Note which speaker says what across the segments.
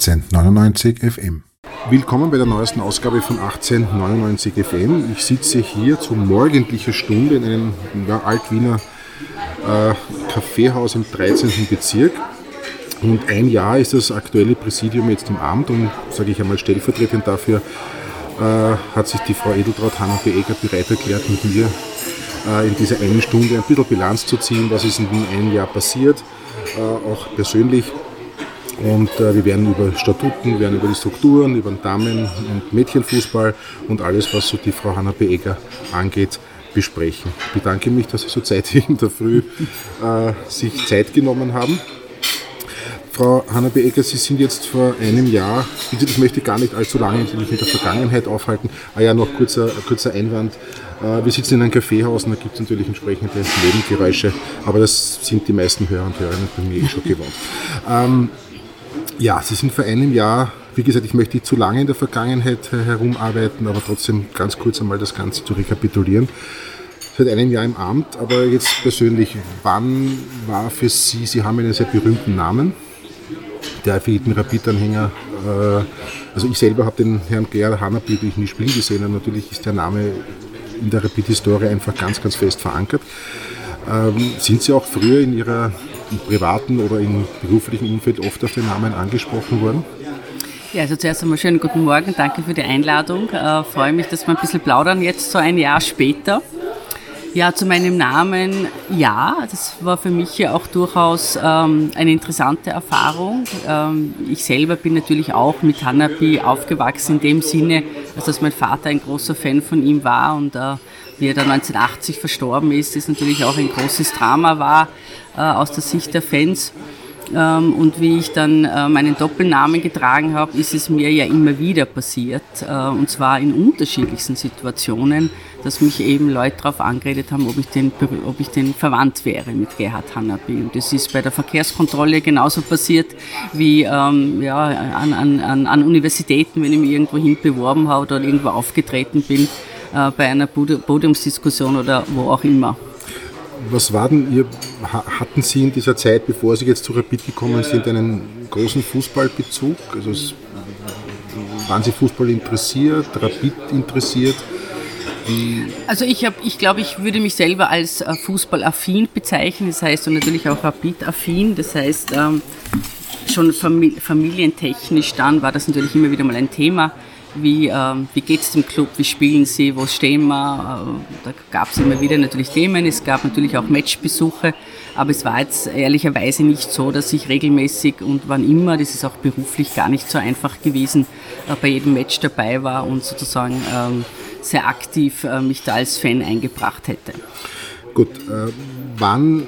Speaker 1: 1899 FM. Willkommen bei der neuesten Ausgabe von 1899 FM. Ich sitze hier zu morgendlicher Stunde in einem ja, Altwiener äh, Kaffeehaus im 13. Bezirk. Und ein Jahr ist das aktuelle Präsidium jetzt im Amt und, sage ich einmal, stellvertretend dafür äh, hat sich die Frau Edeltraut Hanna Beeger bereit erklärt, mit mir äh, in dieser einen Stunde ein bisschen Bilanz zu ziehen, was ist in dem einen Jahr passiert, äh, auch persönlich. Und äh, wir werden über Statuten, wir werden über die Strukturen, über den Damen- und Mädchenfußball und alles, was so die Frau Hanna Beeger angeht, besprechen. Ich bedanke mich, dass Sie so zeitig in der Früh äh, sich Zeit genommen haben. Frau Hanna Beeger, Sie sind jetzt vor einem Jahr, ich möchte gar nicht allzu lange in der Vergangenheit aufhalten, ah ja, noch kurzer, kurzer Einwand. Äh, wir sitzen in einem Kaffeehaus und da gibt es natürlich entsprechende Nebengeräusche, aber das sind die meisten Hörer und Hörerinnen bei mir eh schon gewohnt. Ähm, ja, Sie sind vor einem Jahr, wie gesagt, ich möchte nicht zu lange in der Vergangenheit herumarbeiten, aber trotzdem ganz kurz einmal das Ganze zu rekapitulieren. Seit einem Jahr im Amt, aber jetzt persönlich, wann war für Sie, Sie haben einen sehr berühmten Namen, der für Rapid-Anhänger, äh, also ich selber habe den Herrn Gerhard Hanapi nie spielen gesehen, und natürlich ist der Name in der Rapid-Historie einfach ganz, ganz fest verankert. Ähm, sind Sie auch früher in Ihrer im privaten oder im beruflichen Umfeld oft auf den Namen angesprochen worden?
Speaker 2: Ja, also zuerst einmal schönen guten Morgen, danke für die Einladung. Äh, freue mich, dass wir ein bisschen plaudern jetzt so ein Jahr später. Ja, zu meinem Namen, ja, das war für mich ja auch durchaus ähm, eine interessante Erfahrung. Ähm, ich selber bin natürlich auch mit Hanapi aufgewachsen in dem Sinne, dass mein Vater ein großer Fan von ihm war und äh, wie er dann 1980 verstorben ist, ist natürlich auch ein großes Drama war äh, aus der Sicht der Fans. Ähm, und wie ich dann äh, meinen Doppelnamen getragen habe, ist es mir ja immer wieder passiert. Äh, und zwar in unterschiedlichsten Situationen, dass mich eben Leute darauf angeredet haben, ob ich, denn, ob ich denn verwandt wäre mit Gerhard Hanapi. Und das ist bei der Verkehrskontrolle genauso passiert wie ähm, ja, an, an, an Universitäten, wenn ich mich irgendwo hin beworben habe oder irgendwo aufgetreten bin äh, bei einer Podiumsdiskussion oder wo auch immer.
Speaker 1: Was war denn Ihr, hatten Sie in dieser Zeit, bevor Sie jetzt zu Rapid gekommen sind, einen großen Fußballbezug? Also waren Sie Fußball interessiert, Rapid interessiert?
Speaker 2: Also ich, hab, ich glaube, ich würde mich selber als äh, Fußballaffin bezeichnen, das heißt und natürlich auch Rapid-affin, das heißt ähm, schon familientechnisch dann war das natürlich immer wieder mal ein Thema wie, ähm, wie geht es dem Club, wie spielen sie, wo stehen wir. Äh, da gab es immer wieder natürlich Themen, es gab natürlich auch Matchbesuche, aber es war jetzt ehrlicherweise nicht so, dass ich regelmäßig und wann immer, das ist auch beruflich gar nicht so einfach gewesen, äh, bei jedem Match dabei war und sozusagen ähm, sehr aktiv äh, mich da als Fan eingebracht hätte.
Speaker 1: Gut, äh, wann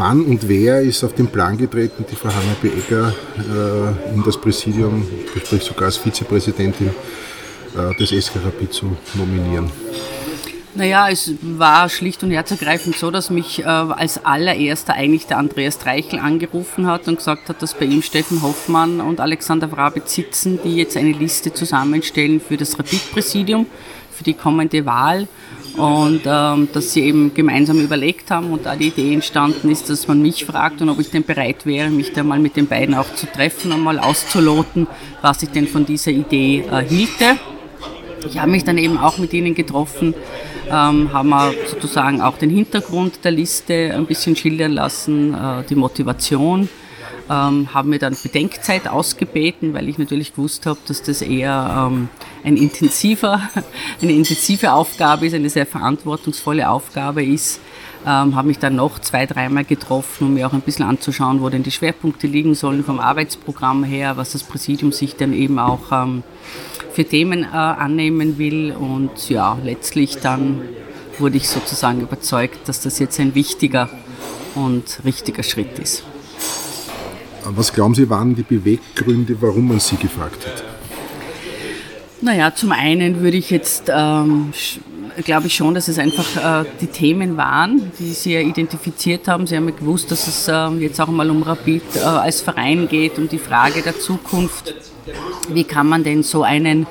Speaker 1: wann und wer ist auf den Plan getreten, die Frau Hanna Beegger äh, in das Präsidium, sprich sogar als Vizepräsidentin äh, des SK Rapid zu nominieren?
Speaker 2: Naja, es war schlicht und herzergreifend so, dass mich äh, als allererster eigentlich der Andreas Treichel angerufen hat und gesagt hat, dass bei ihm Steffen Hoffmann und Alexander Wrabitz sitzen, die jetzt eine Liste zusammenstellen für das Rapid-Präsidium, für die kommende Wahl und ähm, dass sie eben gemeinsam überlegt haben und da die Idee entstanden ist, dass man mich fragt und ob ich denn bereit wäre, mich da mal mit den beiden auch zu treffen und mal auszuloten, was ich denn von dieser Idee äh, hielte. Ich habe mich dann eben auch mit ihnen getroffen, ähm, haben wir sozusagen auch den Hintergrund der Liste ein bisschen schildern lassen, äh, die Motivation ähm, haben mir dann Bedenkzeit ausgebeten, weil ich natürlich gewusst habe, dass das eher ähm, ein intensiver, eine intensive Aufgabe ist, eine sehr verantwortungsvolle Aufgabe ist. Ähm, habe mich dann noch zwei, dreimal getroffen, um mir auch ein bisschen anzuschauen, wo denn die Schwerpunkte liegen sollen vom Arbeitsprogramm her, was das Präsidium sich dann eben auch ähm, für Themen äh, annehmen will. Und ja, letztlich dann wurde ich sozusagen überzeugt, dass das jetzt ein wichtiger und richtiger Schritt ist.
Speaker 1: Was glauben Sie, waren die Beweggründe, warum man Sie gefragt hat?
Speaker 2: Naja, zum einen würde ich jetzt, ähm, glaube ich schon, dass es einfach äh, die Themen waren, die Sie ja identifiziert haben. Sie haben ja gewusst, dass es äh, jetzt auch mal um Rapid äh, als Verein geht, um die Frage der Zukunft. Wie kann man denn so einen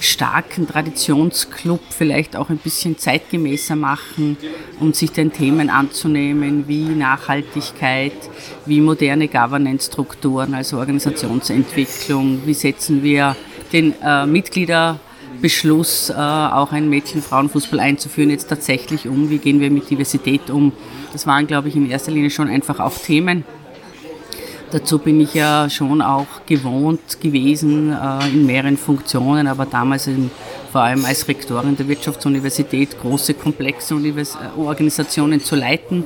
Speaker 2: starken Traditionsclub vielleicht auch ein bisschen zeitgemäßer machen und sich den Themen anzunehmen wie Nachhaltigkeit, wie moderne Governance-Strukturen, also Organisationsentwicklung, wie setzen wir den äh, Mitgliederbeschluss, äh, auch einen Mädchen-Frauen-Fußball einzuführen, jetzt tatsächlich um, wie gehen wir mit Diversität um. Das waren, glaube ich, in erster Linie schon einfach auch Themen, Dazu bin ich ja schon auch gewohnt gewesen äh, in mehreren Funktionen, aber damals in, vor allem als Rektorin der Wirtschaftsuniversität große, komplexe Univers äh, Organisationen zu leiten.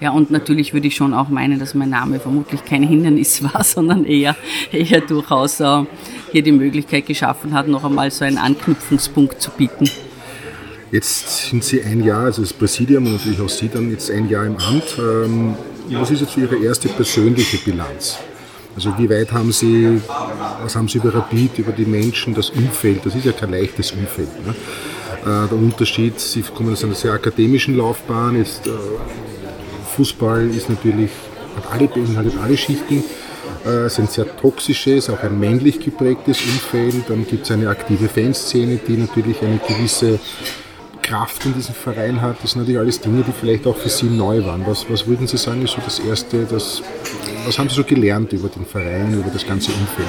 Speaker 2: Ja, und natürlich würde ich schon auch meinen, dass mein Name vermutlich kein Hindernis war, sondern eher, eher durchaus äh, hier die Möglichkeit geschaffen hat, noch einmal so einen Anknüpfungspunkt zu bieten.
Speaker 1: Jetzt sind Sie ein Jahr, also das Präsidium und natürlich auch Sie dann jetzt ein Jahr im Amt. Ähm, was ist jetzt Ihre erste persönliche Bilanz? Also wie weit haben Sie, was haben Sie über Rapid, über die Menschen, das Umfeld? Das ist ja kein leichtes Umfeld. Ne? Äh, der Unterschied, Sie kommen aus einer sehr akademischen Laufbahn, jetzt, äh, Fußball ist natürlich, hat alle, beinhaltet alle Schichten, äh, ist ein sehr toxisches, auch ein männlich geprägtes Umfeld. Dann gibt es eine aktive Fanszene, die natürlich eine gewisse Kraft in diesem Verein hat. Das sind natürlich alles Dinge, die vielleicht auch für Sie neu waren. Was, was würden Sie sagen, ist so das Erste, das, was haben Sie so gelernt über den Verein, über das ganze Umfeld?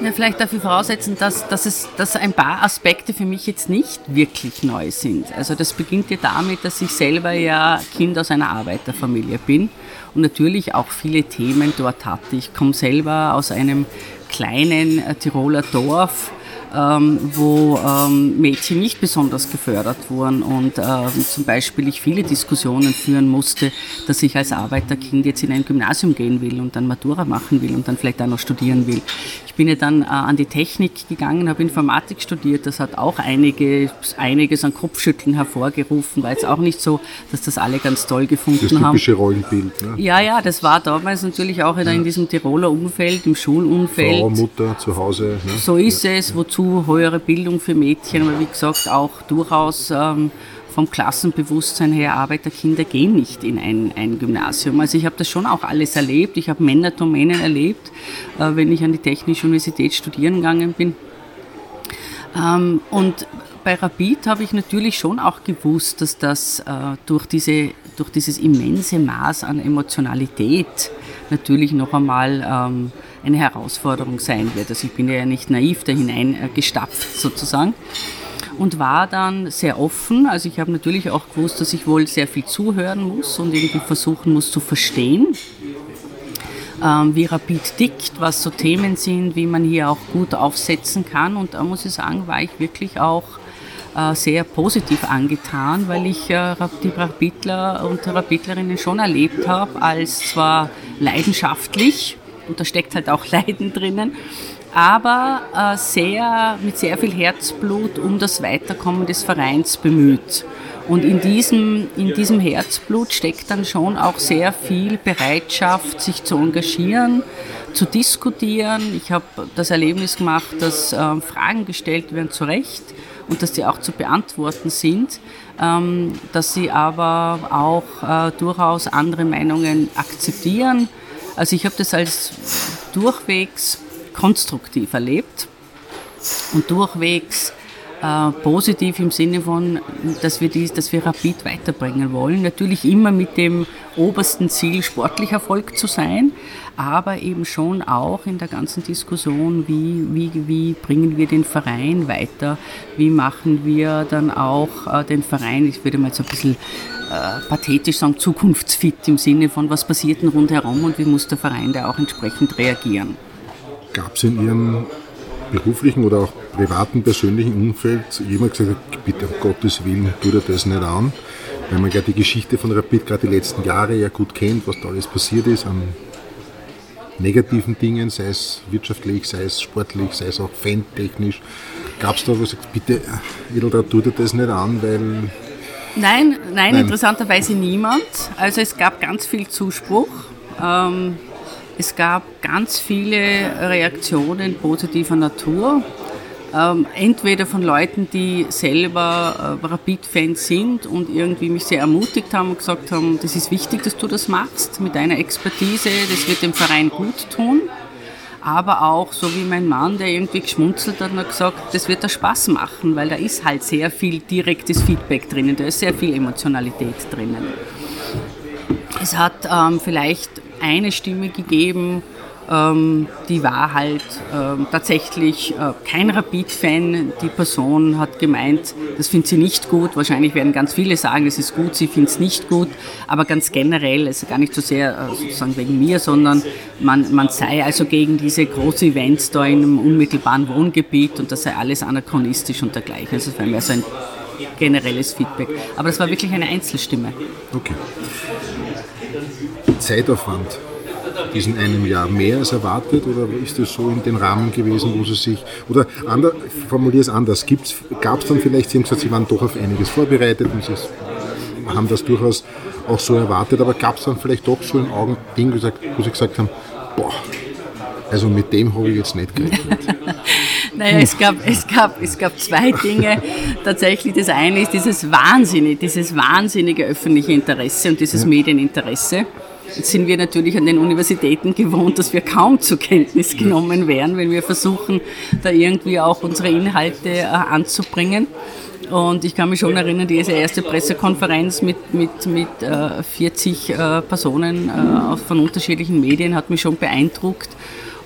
Speaker 2: Ja, vielleicht dafür voraussetzen, dass, dass, es, dass ein paar Aspekte für mich jetzt nicht wirklich neu sind. Also das beginnt ja damit, dass ich selber ja Kind aus einer Arbeiterfamilie bin und natürlich auch viele Themen dort hatte. Ich komme selber aus einem kleinen äh, Tiroler Dorf, ähm, wo ähm, Mädchen nicht besonders gefördert wurden und ähm, zum Beispiel ich viele Diskussionen führen musste, dass ich als Arbeiterkind jetzt in ein Gymnasium gehen will und dann Matura machen will und dann vielleicht auch noch studieren will. Ich bin ja dann äh, an die Technik gegangen, habe Informatik studiert, das hat auch einige, einiges an Kopfschütteln hervorgerufen, war jetzt auch nicht so, dass das alle ganz toll gefunden
Speaker 1: das typische haben. Rollenbild.
Speaker 2: Ne? Ja, ja, das war damals natürlich auch in diesem Tiroler Umfeld, im Schulumfeld.
Speaker 1: Frau, Mutter, zu Hause.
Speaker 2: Ne? So ist ja. es, wozu zu höhere Bildung für Mädchen, aber wie gesagt auch durchaus ähm, vom Klassenbewusstsein her, Arbeiterkinder gehen nicht in ein, ein Gymnasium. Also ich habe das schon auch alles erlebt. Ich habe Männerdomänen erlebt, äh, wenn ich an die Technische Universität studieren gegangen bin. Ähm, und bei Rapid habe ich natürlich schon auch gewusst, dass das äh, durch, diese, durch dieses immense Maß an Emotionalität natürlich noch einmal ähm, eine Herausforderung sein wird. Also ich bin ja nicht naiv da hineingestapft sozusagen und war dann sehr offen. Also ich habe natürlich auch gewusst, dass ich wohl sehr viel zuhören muss und irgendwie versuchen muss zu verstehen, ähm, wie Rapid tickt, was so Themen sind, wie man hier auch gut aufsetzen kann. Und da muss ich sagen, war ich wirklich auch äh, sehr positiv angetan, weil ich äh, die Rapidler und Rapidlerinnen schon erlebt habe als zwar leidenschaftlich, und da steckt halt auch Leiden drinnen, aber äh, sehr, mit sehr viel Herzblut um das Weiterkommen des Vereins bemüht. Und in diesem, in diesem Herzblut steckt dann schon auch sehr viel Bereitschaft, sich zu engagieren, zu diskutieren. Ich habe das Erlebnis gemacht, dass äh, Fragen gestellt werden zu Recht und dass die auch zu beantworten sind, ähm, dass sie aber auch äh, durchaus andere Meinungen akzeptieren also ich habe das als durchwegs konstruktiv erlebt und durchwegs äh, positiv im Sinne von, dass wir, dies, dass wir Rapid weiterbringen wollen. Natürlich immer mit dem obersten Ziel, sportlich Erfolg zu sein, aber eben schon auch in der ganzen Diskussion, wie, wie, wie bringen wir den Verein weiter, wie machen wir dann auch äh, den Verein, ich würde mal so ein bisschen äh, pathetisch sagen, zukunftsfit im Sinne von, was passiert denn rundherum und wie muss der Verein da auch entsprechend reagieren.
Speaker 1: Gab es in Ihrem beruflichen oder auch privaten, persönlichen Umfeld jemand gesagt bitte um Gottes Willen, tu dir das nicht an, weil man ja die Geschichte von Rapid gerade die letzten Jahre ja gut kennt, was da alles passiert ist an negativen Dingen, sei es wirtschaftlich, sei es sportlich, sei es auch fantechnisch. Gab es da was, bitte, Edeltraut, tu dir das nicht an, weil
Speaker 2: Nein, nein, nein, interessanterweise niemand. Also es gab ganz viel Zuspruch. Ähm, es gab ganz viele Reaktionen positiver Natur. Ähm, entweder von Leuten, die selber äh, Rapid-Fans sind und irgendwie mich sehr ermutigt haben und gesagt haben, das ist wichtig, dass du das machst mit deiner Expertise, das wird dem Verein gut tun. Aber auch so wie mein Mann, der irgendwie geschmunzelt hat und hat gesagt, das wird da Spaß machen, weil da ist halt sehr viel direktes Feedback drinnen, da ist sehr viel Emotionalität drinnen. Es hat ähm, vielleicht eine Stimme gegeben, ähm, die war halt ähm, tatsächlich äh, kein Rapid-Fan. Die Person hat gemeint, das findet sie nicht gut. Wahrscheinlich werden ganz viele sagen, es ist gut, sie findet es nicht gut. Aber ganz generell, also gar nicht so sehr äh, sozusagen wegen mir, sondern man, man sei also gegen diese großen Events da in einem unmittelbaren Wohngebiet und das sei alles anachronistisch und dergleichen. Also es war mehr so ein generelles Feedback. Aber das war wirklich eine Einzelstimme.
Speaker 1: Okay. Zeitaufwand diesen einem Jahr mehr als erwartet oder ist das so in den Rahmen gewesen, wo Sie sich, oder ander, formuliere es anders, gab es dann vielleicht, Sie haben gesagt, Sie waren doch auf einiges vorbereitet und Sie haben das durchaus auch so erwartet, aber gab es dann vielleicht doch so ein Augending, wo Sie gesagt haben, boah, also mit dem habe ich jetzt nicht gerechnet.
Speaker 2: naja, es gab, es, gab, es gab zwei Dinge. Tatsächlich, das eine ist dieses wahnsinnige, dieses wahnsinnige öffentliche Interesse und dieses. Medieninteresse. Sind wir natürlich an den Universitäten gewohnt, dass wir kaum zur Kenntnis genommen werden, wenn wir versuchen, da irgendwie auch unsere Inhalte äh, anzubringen. Und ich kann mich schon erinnern, diese erste Pressekonferenz mit, mit, mit äh, 40 äh, Personen äh, von unterschiedlichen Medien hat mich schon beeindruckt.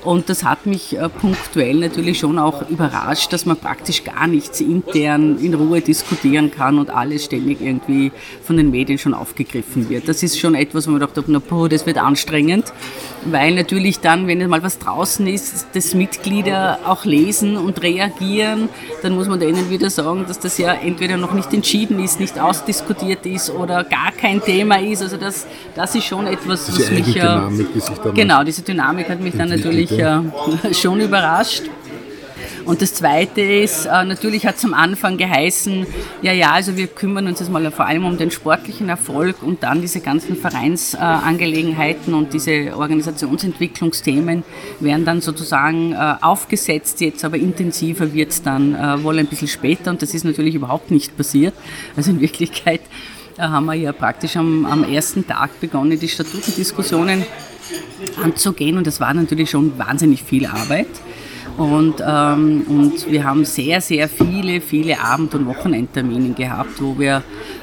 Speaker 2: Und das hat mich äh, punktuell natürlich schon auch überrascht, dass man praktisch gar nichts intern in Ruhe diskutieren kann und alles ständig irgendwie von den Medien schon aufgegriffen wird. Das ist schon etwas, wo man dachte, na, boah, das wird anstrengend, weil natürlich dann, wenn mal was draußen ist, das Mitglieder auch lesen und reagieren, dann muss man denen wieder sagen, dass das ja entweder noch nicht entschieden ist, nicht ausdiskutiert ist oder gar kein Thema ist. Also das, das ist schon etwas,
Speaker 1: was mich ja...
Speaker 2: Genau, diese Dynamik hat mich dann natürlich äh, schon überrascht. Und das Zweite ist, äh, natürlich hat es am Anfang geheißen, ja, ja, also wir kümmern uns jetzt mal vor allem um den sportlichen Erfolg und dann diese ganzen Vereinsangelegenheiten und diese Organisationsentwicklungsthemen werden dann sozusagen äh, aufgesetzt jetzt, aber intensiver wird es dann äh, wohl ein bisschen später und das ist natürlich überhaupt nicht passiert. Also in Wirklichkeit haben wir ja praktisch am, am ersten Tag begonnen, die Statutendiskussionen anzugehen und das war natürlich schon wahnsinnig viel Arbeit. Und, ähm, und wir haben sehr, sehr viele, viele Abend- und Wochenendtermine gehabt, wo wir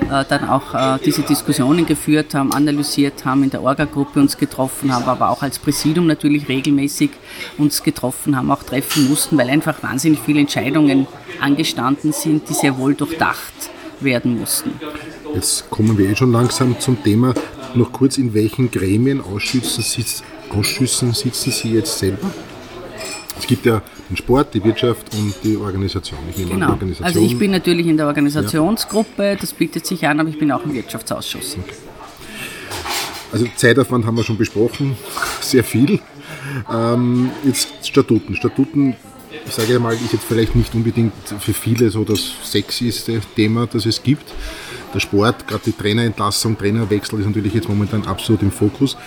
Speaker 2: äh, dann auch äh, diese Diskussionen geführt haben, analysiert haben, in der Orga-Gruppe uns getroffen haben, aber auch als Präsidium natürlich regelmäßig uns getroffen haben, auch treffen mussten, weil einfach wahnsinnig viele Entscheidungen angestanden sind, die sehr wohl durchdacht werden mussten.
Speaker 1: Jetzt kommen wir eh schon langsam zum Thema. Noch kurz, in welchen Gremien, Ausschüssen, sitz, Ausschüssen sitzen Sie jetzt selber? Es gibt ja den Sport, die Wirtschaft und die Organisation.
Speaker 2: Ich genau. Organisation. Also ich bin natürlich in der Organisationsgruppe, das bietet sich an, aber ich bin auch im Wirtschaftsausschuss. Okay.
Speaker 1: Also Zeitaufwand haben wir schon besprochen, sehr viel. Ähm, jetzt Statuten. Statuten, ich sage mal, ist jetzt vielleicht nicht unbedingt für viele so das sexyste Thema, das es gibt der Sport, gerade die Trainerentlassung, Trainerwechsel ist natürlich jetzt momentan absolut im Fokus.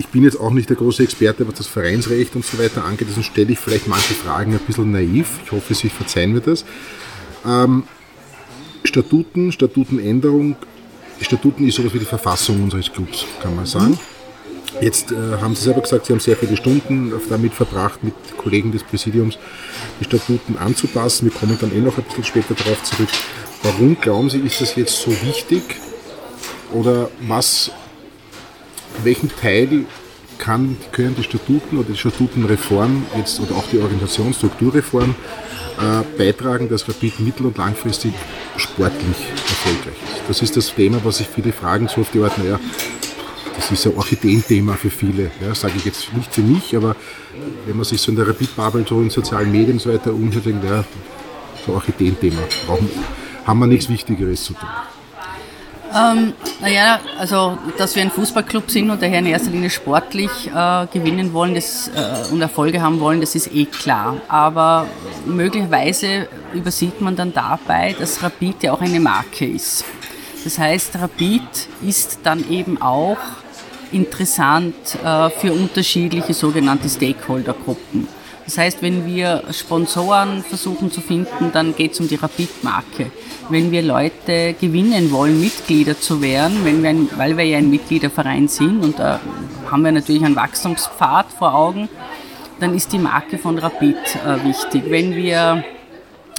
Speaker 1: Ich bin jetzt auch nicht der große Experte, was das Vereinsrecht und so weiter angeht, deswegen stelle ich vielleicht manche Fragen ein bisschen naiv. Ich hoffe, Sie verzeihen mir das. Ähm, Statuten, Statutenänderung. Statuten ist sowas wie die Verfassung unseres Clubs, kann man sagen. Jetzt äh, haben Sie selber gesagt, Sie haben sehr viele Stunden damit verbracht, mit Kollegen des Präsidiums die Statuten anzupassen. Wir kommen dann eh noch ein bisschen später darauf zurück. Warum glauben Sie, ist das jetzt so wichtig? Oder was, welchen Teil kann, können die Statuten oder die Statutenreform jetzt oder auch die Organisationsstrukturreform äh, beitragen, dass Rapid mittel- und langfristig sportlich erfolgreich ist? Das ist das Thema, was sich viele fragen, so auf die Art, naja, das ist ein Orchideenthema für viele. Ja, sage ich jetzt nicht für mich, aber wenn man sich so in der Rapid-Bubble so in sozialen Medien und so weiter umhört, denkt, ja, so Orchideenthema. Haben wir nichts Wichtigeres zu tun?
Speaker 2: Ähm, naja, also dass wir ein Fußballclub sind und daher in erster Linie sportlich äh, gewinnen wollen das, äh, und Erfolge haben wollen, das ist eh klar. Aber möglicherweise übersieht man dann dabei, dass Rapid ja auch eine Marke ist. Das heißt, Rapid ist dann eben auch interessant äh, für unterschiedliche sogenannte Stakeholdergruppen. Das heißt, wenn wir Sponsoren versuchen zu finden, dann geht es um die Rapid-Marke. Wenn wir Leute gewinnen wollen, Mitglieder zu werden, wenn wir ein, weil wir ja ein Mitgliederverein sind und da haben wir natürlich einen Wachstumspfad vor Augen, dann ist die Marke von Rapid äh, wichtig. Wenn wir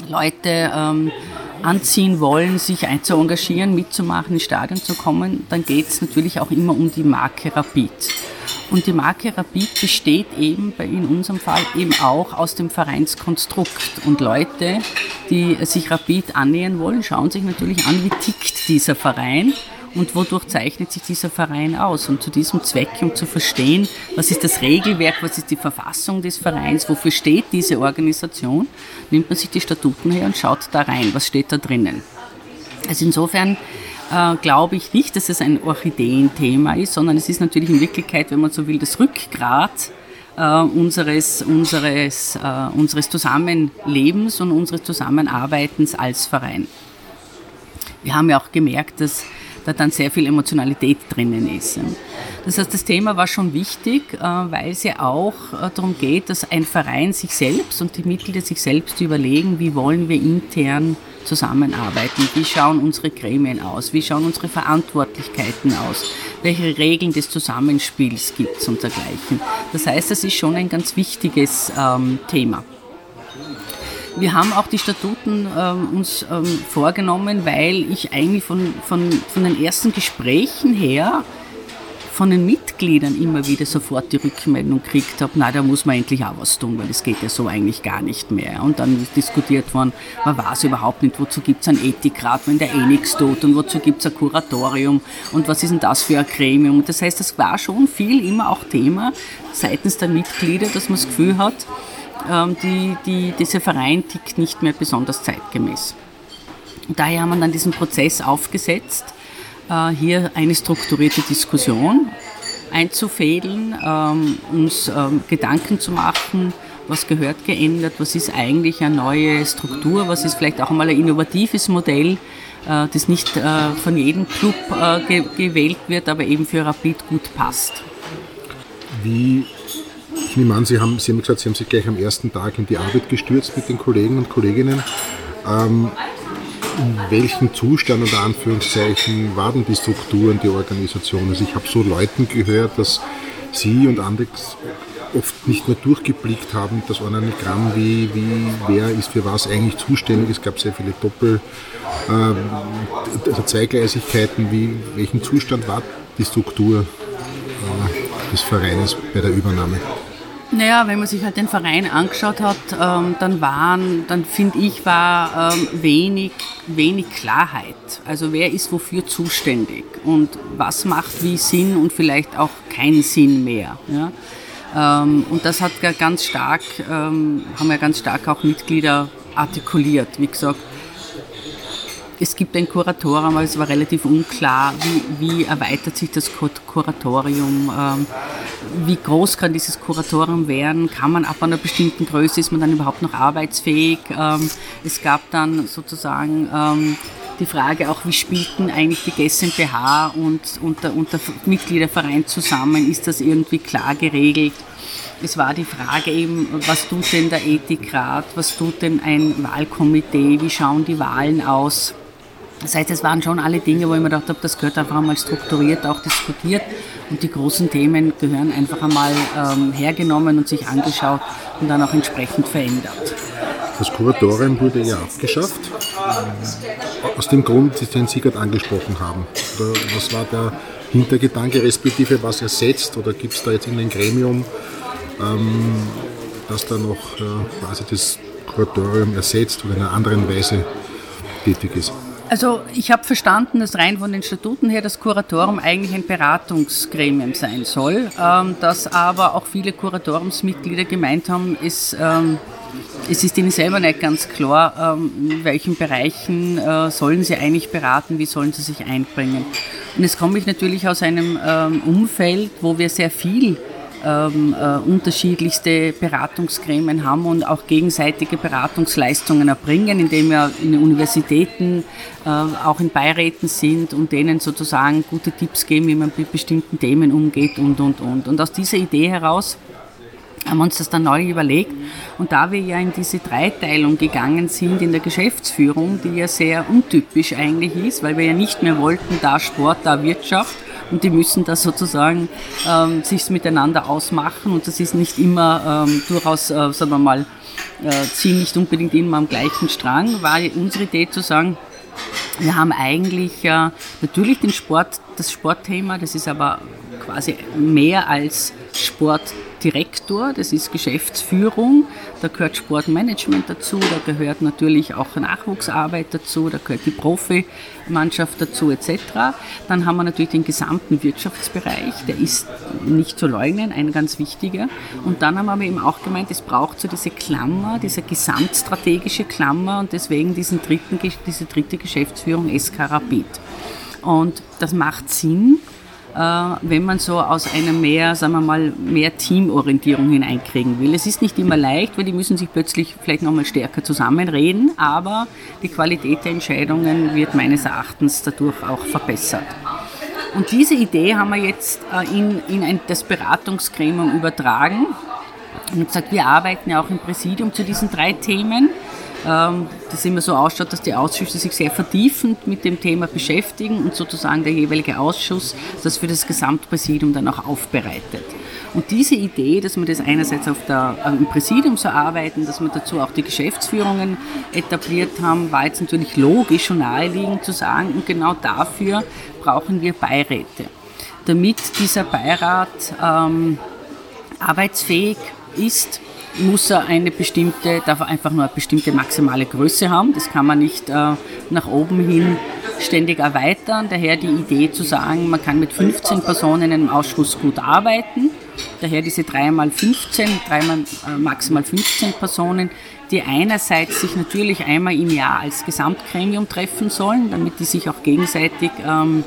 Speaker 2: Leute ähm, anziehen wollen, sich zu engagieren, mitzumachen, ins Stadion zu kommen, dann geht es natürlich auch immer um die Marke Rapid. Und die Marke Rapid besteht eben bei, in unserem Fall eben auch aus dem Vereinskonstrukt. Und Leute, die sich Rapid annähern wollen, schauen sich natürlich an, wie tickt dieser Verein und wodurch zeichnet sich dieser Verein aus. Und zu diesem Zweck, um zu verstehen, was ist das Regelwerk, was ist die Verfassung des Vereins, wofür steht diese Organisation, nimmt man sich die Statuten her und schaut da rein, was steht da drinnen. Also insofern äh, glaube ich nicht, dass es ein Orchideenthema ist, sondern es ist natürlich in Wirklichkeit, wenn man so will, das Rückgrat äh, unseres, unseres, äh, unseres Zusammenlebens und unseres Zusammenarbeitens als Verein. Wir haben ja auch gemerkt, dass da dann sehr viel Emotionalität drinnen ist. Das heißt, das Thema war schon wichtig, äh, weil es ja auch äh, darum geht, dass ein Verein sich selbst und die Mitglieder sich selbst überlegen, wie wollen wir intern zusammenarbeiten, wie schauen unsere Gremien aus, wie schauen unsere Verantwortlichkeiten aus, welche Regeln des Zusammenspiels gibt es und dergleichen. Das heißt, das ist schon ein ganz wichtiges ähm, Thema. Wir haben auch die Statuten ähm, uns ähm, vorgenommen, weil ich eigentlich von, von, von den ersten Gesprächen her von den Mitgliedern immer wieder sofort die Rückmeldung gekriegt habe, na, da muss man endlich auch was tun, weil das geht ja so eigentlich gar nicht mehr. Und dann ist diskutiert worden, man weiß überhaupt nicht, wozu gibt es einen Ethikrat, wenn der eh nichts tut und wozu gibt es ein Kuratorium und was ist denn das für ein Gremium. Das heißt, das war schon viel immer auch Thema seitens der Mitglieder, dass man das Gefühl hat, die, die, dieser Verein tickt nicht mehr besonders zeitgemäß. daher haben wir dann diesen Prozess aufgesetzt, äh, hier eine strukturierte Diskussion einzufädeln, ähm, uns ähm, Gedanken zu machen, was gehört geändert, was ist eigentlich eine neue Struktur, was ist vielleicht auch einmal ein innovatives Modell, äh, das nicht äh, von jedem Club gewählt wird, aber eben für Rapid gut passt.
Speaker 1: Wie ich nehme an, Sie haben, Sie haben gesagt, Sie haben sich gleich am ersten Tag in die Arbeit gestürzt mit den Kollegen und Kolleginnen. Ähm, in welchem Zustand unter Anführungszeichen war denn die Struktur und die Organisation? Also ich habe so Leuten gehört, dass Sie und andere oft nicht mehr durchgeblickt haben, das Organigramm, wie, wie wer ist für was eigentlich zuständig. Es gab sehr viele Doppel, äh, also Zweigleisigkeiten. Wie, welchen Zustand war die Struktur äh, des Vereines bei der Übernahme?
Speaker 2: Naja, wenn man sich halt den Verein angeschaut hat, ähm, dann waren, dann finde ich, war ähm, wenig, wenig Klarheit. Also wer ist wofür zuständig und was macht wie Sinn und vielleicht auch keinen Sinn mehr. Ja? Ähm, und das hat ja ganz stark, ähm, haben ja ganz stark auch Mitglieder artikuliert. Wie gesagt, es gibt ein Kuratorium, aber es war relativ unklar, wie, wie erweitert sich das Kuratorium, ähm, wie groß kann dieses Kuratorium werden, kann man ab einer bestimmten Größe, ist man dann überhaupt noch arbeitsfähig. Ähm, es gab dann sozusagen ähm, die Frage auch, wie spielten eigentlich die GSMBH und, und, der, und der Mitgliederverein zusammen, ist das irgendwie klar geregelt? Es war die Frage eben, was tut denn der Ethikrat, was tut denn ein Wahlkomitee, wie schauen die Wahlen aus? Das heißt, es waren schon alle Dinge, wo ich mir gedacht habe, das gehört einfach einmal strukturiert auch diskutiert und die großen Themen gehören einfach einmal ähm, hergenommen und sich angeschaut und dann auch entsprechend verändert.
Speaker 1: Das Kuratorium wurde ja abgeschafft, aus dem Grund, den Sie gerade angesprochen haben. Was war der Hintergedanke, respektive was ersetzt? Oder gibt es da jetzt irgendein Gremium, ähm, das da noch äh, quasi das Kuratorium ersetzt oder in einer anderen Weise tätig ist?
Speaker 2: Also ich habe verstanden, dass rein von den Statuten her das Kuratorium eigentlich ein Beratungsgremium sein soll, ähm, dass aber auch viele Kuratoriumsmitglieder gemeint haben, es, ähm, es ist ihnen selber nicht ganz klar, ähm, in welchen Bereichen äh, sollen sie eigentlich beraten, wie sollen sie sich einbringen. Und jetzt komme ich natürlich aus einem ähm, Umfeld, wo wir sehr viel ähm, äh, unterschiedlichste Beratungsgremien haben und auch gegenseitige Beratungsleistungen erbringen, indem wir in den Universitäten äh, auch in Beiräten sind und denen sozusagen gute Tipps geben, wie man mit bestimmten Themen umgeht und, und, und. Und aus dieser Idee heraus haben wir uns das dann neu überlegt. Und da wir ja in diese Dreiteilung gegangen sind in der Geschäftsführung, die ja sehr untypisch eigentlich ist, weil wir ja nicht mehr wollten, da Sport, da Wirtschaft, und die müssen da sozusagen ähm, sich miteinander ausmachen und das ist nicht immer ähm, durchaus, äh, sagen wir mal, äh, ziehen nicht unbedingt immer am gleichen Strang, war unsere Idee zu sagen, wir haben eigentlich äh, natürlich den Sport, das Sportthema, das ist aber quasi mehr als Sportdirektor, das ist Geschäftsführung, da gehört Sportmanagement dazu, da gehört natürlich auch Nachwuchsarbeit dazu, da gehört die Profimannschaft dazu etc. Dann haben wir natürlich den gesamten Wirtschaftsbereich, der ist nicht zu leugnen, ein ganz wichtiger. Und dann haben wir eben auch gemeint, es braucht so diese Klammer, diese gesamtstrategische Klammer und deswegen diesen dritten, diese dritte Geschäftsführung SK Rapid. Und das macht Sinn, wenn man so aus einer mehr, sagen wir mal, mehr Teamorientierung hineinkriegen will. Es ist nicht immer leicht, weil die müssen sich plötzlich vielleicht nochmal stärker zusammenreden, aber die Qualität der Entscheidungen wird meines Erachtens dadurch auch verbessert. Und diese Idee haben wir jetzt äh, in, in ein, das Beratungsgremium übertragen und gesagt, wir arbeiten ja auch im Präsidium zu diesen drei Themen das immer so ausschaut, dass die Ausschüsse sich sehr vertiefend mit dem Thema beschäftigen und sozusagen der jeweilige Ausschuss das für das Gesamtpräsidium dann auch aufbereitet. Und diese Idee, dass wir das einerseits auf der, äh, im Präsidium so arbeiten, dass wir dazu auch die Geschäftsführungen etabliert haben, war jetzt natürlich logisch und naheliegend zu sagen, und genau dafür brauchen wir Beiräte. Damit dieser Beirat ähm, arbeitsfähig ist, muss er eine bestimmte, darf er einfach nur eine bestimmte maximale Größe haben. Das kann man nicht äh, nach oben hin ständig erweitern. Daher die Idee zu sagen, man kann mit 15 Personen in einem Ausschuss gut arbeiten. Daher diese 3 mal 15, 3 mal äh, maximal 15 Personen, die einerseits sich natürlich einmal im Jahr als Gesamtgremium treffen sollen, damit die sich auch gegenseitig ähm,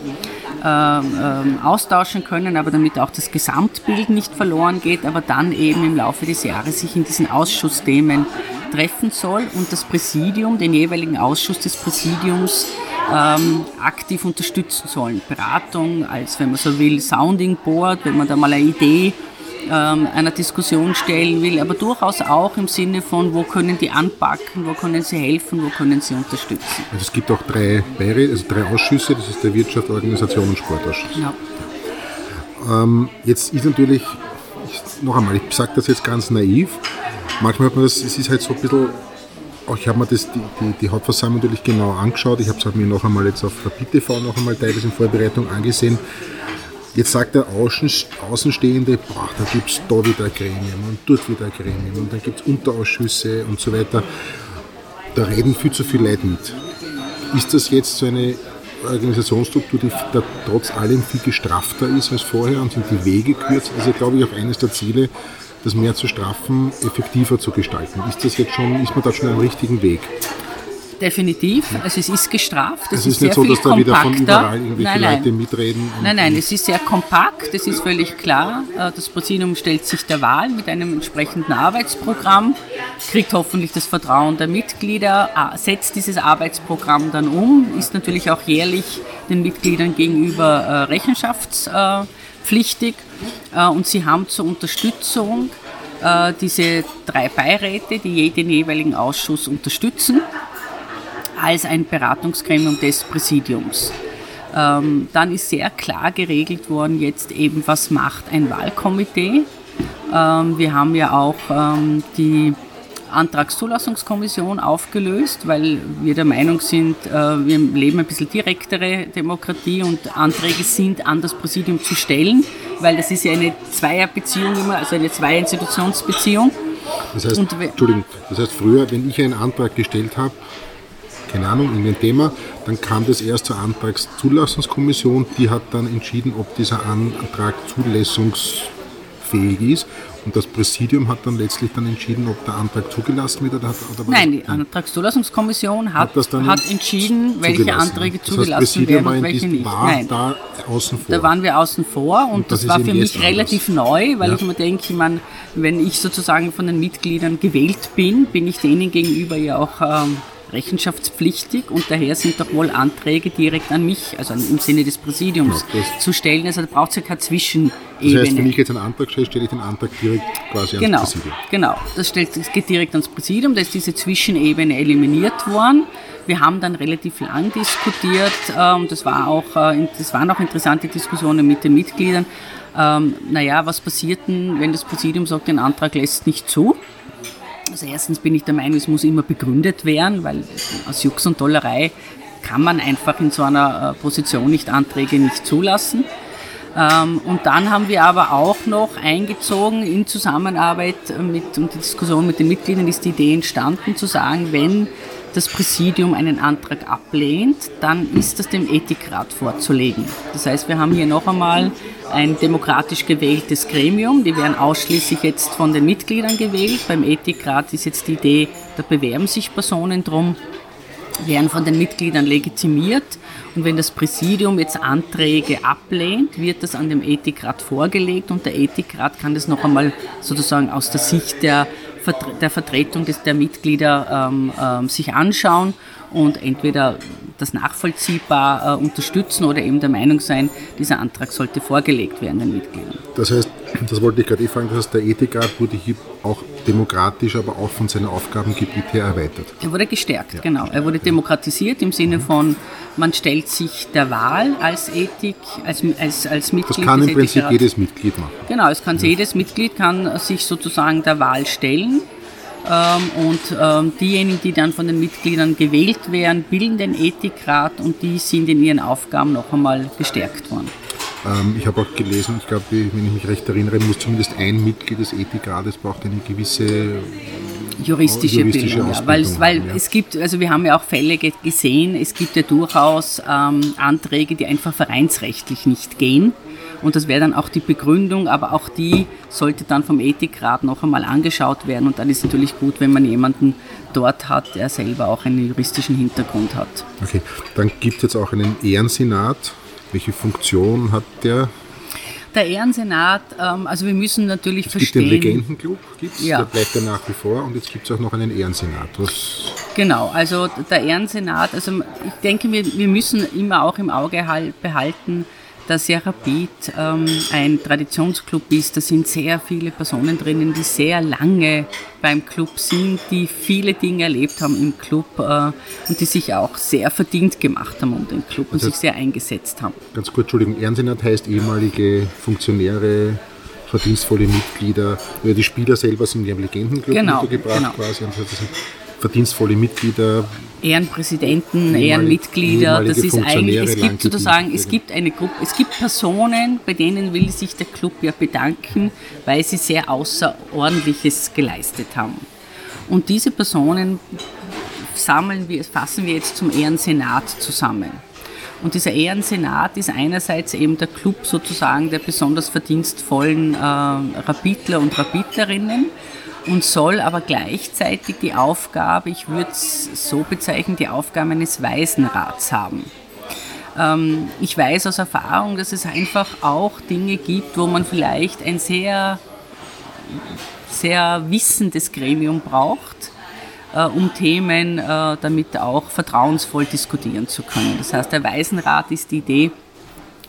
Speaker 2: ähm, austauschen können, aber damit auch das Gesamtbild nicht verloren geht, aber dann eben im Laufe des Jahres sich in diesen Ausschussthemen treffen soll und das Präsidium, den jeweiligen Ausschuss des Präsidiums ähm, aktiv unterstützen sollen. Beratung als, wenn man so will, Sounding Board, wenn man da mal eine Idee ähm, einer Diskussion stellen will, aber durchaus auch im Sinne von, wo können die anpacken, wo können sie helfen, wo können sie unterstützen.
Speaker 1: Also es gibt auch drei, Beire, also drei Ausschüsse, das ist der Wirtschaft, Organisation und Sportausschuss. Ja. Ähm, jetzt ist natürlich, ich, noch einmal, ich sage das jetzt ganz naiv, manchmal hat man das, es ist halt so ein bisschen ich habe mir das, die, die, die, Hauptversammlung natürlich genau angeschaut. Ich habe es mir noch einmal jetzt auf Rapid TV noch einmal teilweise in Vorbereitung angesehen. Jetzt sagt der Außenstehende, boah, da gibt es da wieder ein Gremium und dort wieder ein Gremium und dann gibt es Unterausschüsse und so weiter. Da reden viel zu viele Leute mit. Ist das jetzt so eine Organisationsstruktur, die da trotz allem viel gestrafter ist als vorher und sind die Wege kürzer? Das ist glaube ich, auch eines der Ziele, das mehr zu straffen, effektiver zu gestalten. Ist das jetzt schon, ist man da schon am richtigen Weg?
Speaker 2: Definitiv. Also es ist gestraft.
Speaker 1: Es, es ist, ist nicht so, dass da wieder von überall irgendwelche nein, Leute mitreden.
Speaker 2: Nein, nein, es ist sehr kompakt, das ist völlig klar. Äh, das Präsidium stellt sich der Wahl mit einem entsprechenden Arbeitsprogramm, kriegt hoffentlich das Vertrauen der Mitglieder, äh, setzt dieses Arbeitsprogramm dann um, ist natürlich auch jährlich den Mitgliedern gegenüber äh, rechenschaftspflichtig und sie haben zur Unterstützung diese drei Beiräte, die den jeweiligen Ausschuss unterstützen als ein Beratungsgremium des Präsidiums. Ähm, dann ist sehr klar geregelt worden jetzt eben, was macht ein Wahlkomitee. Ähm, wir haben ja auch ähm, die Antragszulassungskommission aufgelöst, weil wir der Meinung sind, äh, wir leben ein bisschen direktere Demokratie und Anträge sind an das Präsidium zu stellen, weil das ist ja eine Zweierbeziehung immer, also eine Zweierinstitutionsbeziehung.
Speaker 1: Das heißt, Entschuldigung, das heißt früher, wenn ich einen Antrag gestellt habe, keine Ahnung, irgendein Thema. Dann kam das erst zur Antragszulassungskommission, die hat dann entschieden, ob dieser Antrag zulassungsfähig ist. Und das Präsidium hat dann letztlich dann entschieden, ob der Antrag zugelassen wird oder hat.
Speaker 2: Oder Nein, die Antragszulassungskommission hat, hat, hat entschieden, welche Anträge das zugelassen heißt, werden und welche nicht.
Speaker 1: War Nein. da außen vor.
Speaker 2: Da waren wir außen vor und, und das, das war für mich relativ anders. neu, weil ja. ich mir denke, ich meine, wenn ich sozusagen von den Mitgliedern gewählt bin, bin ich denen gegenüber ja auch ähm, rechenschaftspflichtig und daher sind doch wohl Anträge direkt an mich, also im Sinne des Präsidiums, ja, zu stellen. Also da braucht es ja keine Zwischenebene. Das
Speaker 1: heißt, wenn ich jetzt einen Antrag stelle, stelle ich den Antrag direkt quasi
Speaker 2: genau,
Speaker 1: ans Präsidium.
Speaker 2: Genau, das, stellt, das geht direkt ans Präsidium, da ist diese Zwischenebene eliminiert worden. Wir haben dann relativ lang diskutiert äh, und das, war auch, äh, das waren auch interessante Diskussionen mit den Mitgliedern. Ähm, naja, was passiert denn, wenn das Präsidium sagt, den Antrag lässt nicht zu? Also erstens bin ich der Meinung, es muss immer begründet werden, weil aus Jux und Dollerei kann man einfach in so einer äh, Position nicht Anträge nicht zulassen. Ähm, und dann haben wir aber auch noch eingezogen in Zusammenarbeit mit und die Diskussion mit den Mitgliedern ist die Idee entstanden zu sagen, wenn das Präsidium einen Antrag ablehnt, dann ist das dem Ethikrat vorzulegen. Das heißt, wir haben hier noch einmal ein demokratisch gewähltes Gremium. Die werden ausschließlich jetzt von den Mitgliedern gewählt. Beim Ethikrat ist jetzt die Idee, da bewerben sich Personen drum, werden von den Mitgliedern legitimiert. Und wenn das Präsidium jetzt Anträge ablehnt, wird das an dem Ethikrat vorgelegt und der Ethikrat kann das noch einmal sozusagen aus der Sicht der der Vertretung des, der Mitglieder ähm, ähm, sich anschauen und entweder das nachvollziehbar äh, unterstützen oder eben der Meinung sein, dieser Antrag sollte vorgelegt werden den Mitgliedern.
Speaker 1: Das heißt, das wollte ich gerade eh fragen, das heißt, der Ethikrat wurde hier auch demokratisch, aber auch von seinem Aufgabengebiet her erweitert.
Speaker 2: Er wurde gestärkt, ja. genau. Er wurde demokratisiert im Sinne von, man stellt sich der Wahl als Ethik, als, als, als Mitglied.
Speaker 1: Das kann im Prinzip jedes Mitglied machen.
Speaker 2: Genau, es kann ja. jedes Mitglied kann sich sozusagen der Wahl stellen. Ähm, und ähm, diejenigen, die dann von den Mitgliedern gewählt werden, bilden den Ethikrat und die sind in ihren Aufgaben noch einmal gestärkt worden.
Speaker 1: Ähm, ich habe auch gelesen, ich glaube, wenn ich mich recht erinnere, muss zumindest ein Mitglied des Ethikrates braucht eine gewisse
Speaker 2: juristische, juristische Bildung, ja. weil, weil haben, ja. es gibt, also wir haben ja auch Fälle gesehen, es gibt ja durchaus ähm, Anträge, die einfach vereinsrechtlich nicht gehen. Und das wäre dann auch die Begründung, aber auch die sollte dann vom Ethikrat noch einmal angeschaut werden. Und dann ist es natürlich gut, wenn man jemanden dort hat, der selber auch einen juristischen Hintergrund hat.
Speaker 1: Okay, dann gibt es jetzt auch einen Ehrensenat welche Funktion hat der?
Speaker 2: Der Ehrensenat, ähm, also wir müssen natürlich
Speaker 1: es
Speaker 2: verstehen.
Speaker 1: Gibt den Legendenclub, gibt's, ja. der bleibt ja nach wie vor und jetzt gibt es auch noch einen Ehrensenat. Was
Speaker 2: genau, also der Ehrensenat, also ich denke, wir, wir müssen immer auch im Auge behalten, dass ja Rapid ähm, ein Traditionsclub ist. Da sind sehr viele Personen drinnen, die sehr lange beim Club sind, die viele Dinge erlebt haben im Club äh, und die sich auch sehr verdient gemacht haben um den Club und das heißt, sich sehr eingesetzt haben.
Speaker 1: Ganz kurz, Entschuldigung, Ehrensenat heißt ehemalige Funktionäre, verdienstvolle Mitglieder, die Spieler selber sind ja im Legendenclub genau, untergebracht genau. quasi. Und das sind verdienstvolle Mitglieder.
Speaker 2: Ehrenpräsidenten, Ehrenmitglieder, das ist eigentlich, es gibt sozusagen, es gibt eine Gruppe, es gibt Personen, bei denen will sich der Club ja bedanken, weil sie sehr Außerordentliches geleistet haben. Und diese Personen sammeln wir, fassen wir jetzt zum Ehrensenat zusammen. Und dieser Ehrensenat ist einerseits eben der Club sozusagen der besonders verdienstvollen äh, Rapidler und Rapidlerinnen und soll aber gleichzeitig die Aufgabe, ich würde es so bezeichnen, die Aufgabe eines Waisenrats haben. Ähm, ich weiß aus Erfahrung, dass es einfach auch Dinge gibt, wo man vielleicht ein sehr, sehr wissendes Gremium braucht, äh, um Themen äh, damit auch vertrauensvoll diskutieren zu können. Das heißt, der Waisenrat ist die Idee,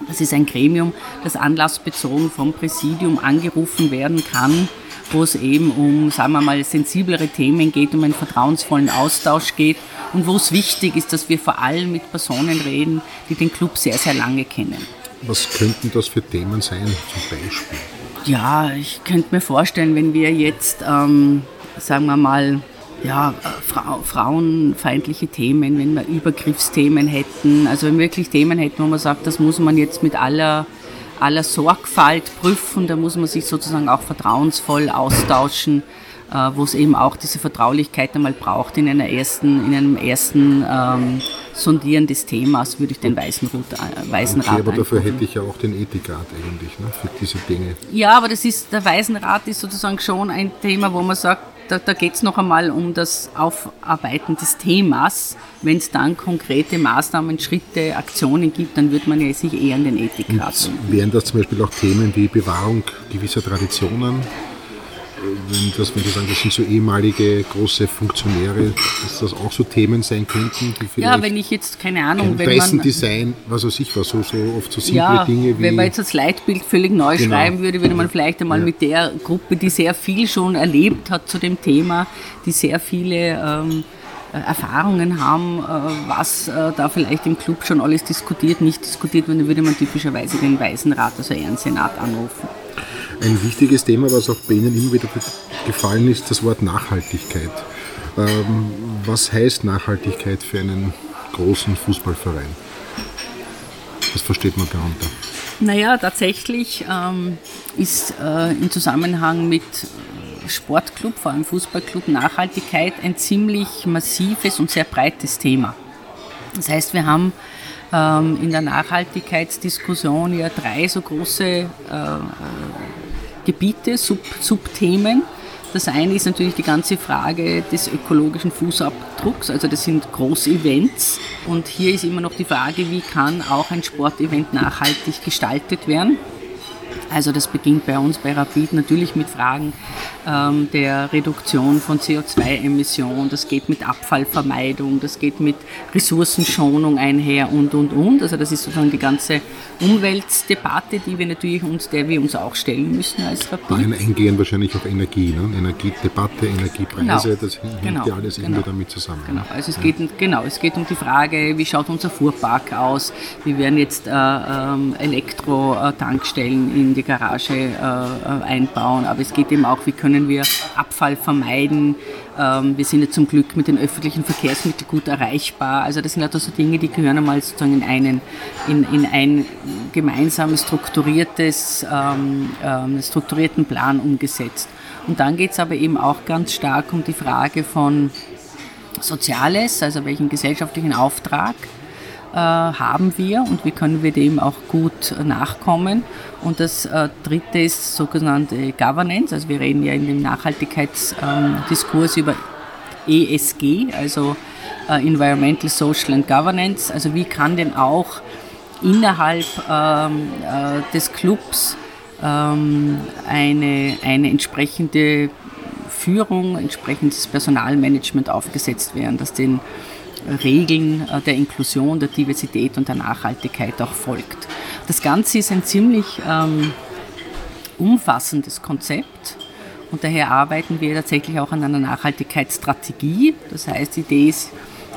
Speaker 2: das ist ein Gremium, das anlassbezogen vom Präsidium angerufen werden kann, wo es eben um, sagen wir mal, sensiblere Themen geht, um einen vertrauensvollen Austausch geht und wo es wichtig ist, dass wir vor allem mit Personen reden, die den Club sehr, sehr lange kennen.
Speaker 1: Was könnten das für Themen sein, zum Beispiel?
Speaker 2: Ja, ich könnte mir vorstellen, wenn wir jetzt, ähm, sagen wir mal, ja, Fra frauenfeindliche Themen, wenn wir Übergriffsthemen hätten, also wenn wir wirklich Themen hätten, wo man sagt, das muss man jetzt mit aller aller Sorgfalt prüfen. Da muss man sich sozusagen auch vertrauensvoll austauschen, äh, wo es eben auch diese Vertraulichkeit einmal braucht in, einer ersten, in einem ersten ähm, Sondieren des Themas, würde ich den Weißen, äh, Weißen okay, Rat
Speaker 1: aber dafür hätte ich ja auch den Ethikrat eigentlich, ne, für diese Dinge.
Speaker 2: Ja, aber das ist, der Weißenrat ist sozusagen schon ein Thema, wo man sagt, da, da geht es noch einmal um das Aufarbeiten des Themas. Wenn es dann konkrete Maßnahmen, Schritte, Aktionen gibt, dann wird man ja sich eher an den Ethikrat.
Speaker 1: Wären das zum Beispiel auch Themen wie Bewahrung gewisser Traditionen? Wenn, das, wenn Sie sagen, das sind so ehemalige große Funktionäre, dass das auch so Themen sein könnten,
Speaker 2: die vielleicht. Ja, wenn ich jetzt, keine Ahnung, wenn
Speaker 1: man. Design, was weiß ich was, so, so oft so simple ja, Dinge wie.
Speaker 2: Wenn man jetzt das Leitbild völlig neu genau. schreiben würde, würde man vielleicht einmal ja. mit der Gruppe, die sehr viel schon erlebt hat zu dem Thema, die sehr viele. Ähm, Erfahrungen haben, was da vielleicht im Club schon alles diskutiert, nicht diskutiert wird, dann würde man typischerweise den Weisenrat, also Ehrensenat, anrufen.
Speaker 1: Ein wichtiges Thema, was auch bei Ihnen immer wieder gefallen ist, das Wort Nachhaltigkeit. Ähm, was heißt Nachhaltigkeit für einen großen Fußballverein? Was versteht man darunter?
Speaker 2: Naja, tatsächlich ähm, ist äh, im Zusammenhang mit Sportclub, vor allem Fußballclub, Nachhaltigkeit ein ziemlich massives und sehr breites Thema. Das heißt, wir haben ähm, in der Nachhaltigkeitsdiskussion ja drei so große äh, Gebiete, Sub Subthemen. Das eine ist natürlich die ganze Frage des ökologischen Fußabdrucks, also das sind Großevents. Und hier ist immer noch die Frage, wie kann auch ein Sportevent nachhaltig gestaltet werden. Also das beginnt bei uns bei Rapid natürlich mit Fragen ähm, der Reduktion von CO2-Emissionen, das geht mit Abfallvermeidung, das geht mit Ressourcenschonung einher und, und, und. Also das ist sozusagen die ganze Umweltdebatte, die wir natürlich uns, der wir uns auch stellen müssen als Rapid.
Speaker 1: Darin eingehen wahrscheinlich auch Energie, ne? Energiedebatte, Energiepreise, genau. das hängt genau. ja alles genau. irgendwie damit zusammen.
Speaker 2: Genau. Also es, ja. geht, genau, es geht um die Frage, wie schaut unser Fuhrpark aus, wie werden jetzt äh, ähm, Elektro-Tankstellen in die Garage äh, äh, einbauen, aber es geht eben auch, wie können wir Abfall vermeiden. Ähm, wir sind ja zum Glück mit den öffentlichen Verkehrsmitteln gut erreichbar. Also das sind halt so Dinge, die gehören einmal sozusagen in, einen, in, in ein gemeinsames strukturiertes, ähm, ähm, strukturierten Plan umgesetzt. Und dann geht es aber eben auch ganz stark um die Frage von Soziales, also welchen gesellschaftlichen Auftrag haben wir und wie können wir dem auch gut nachkommen. Und das äh, dritte ist sogenannte Governance. Also wir reden ja in dem Nachhaltigkeitsdiskurs über ESG, also äh, Environmental, Social and Governance. Also wie kann denn auch innerhalb ähm, des Clubs ähm, eine, eine entsprechende Führung, entsprechendes Personalmanagement aufgesetzt werden, dass den Regeln äh, der Inklusion, der Diversität und der Nachhaltigkeit auch folgt. Das Ganze ist ein ziemlich ähm, umfassendes Konzept und daher arbeiten wir tatsächlich auch an einer Nachhaltigkeitsstrategie. Das heißt, die Idee ist,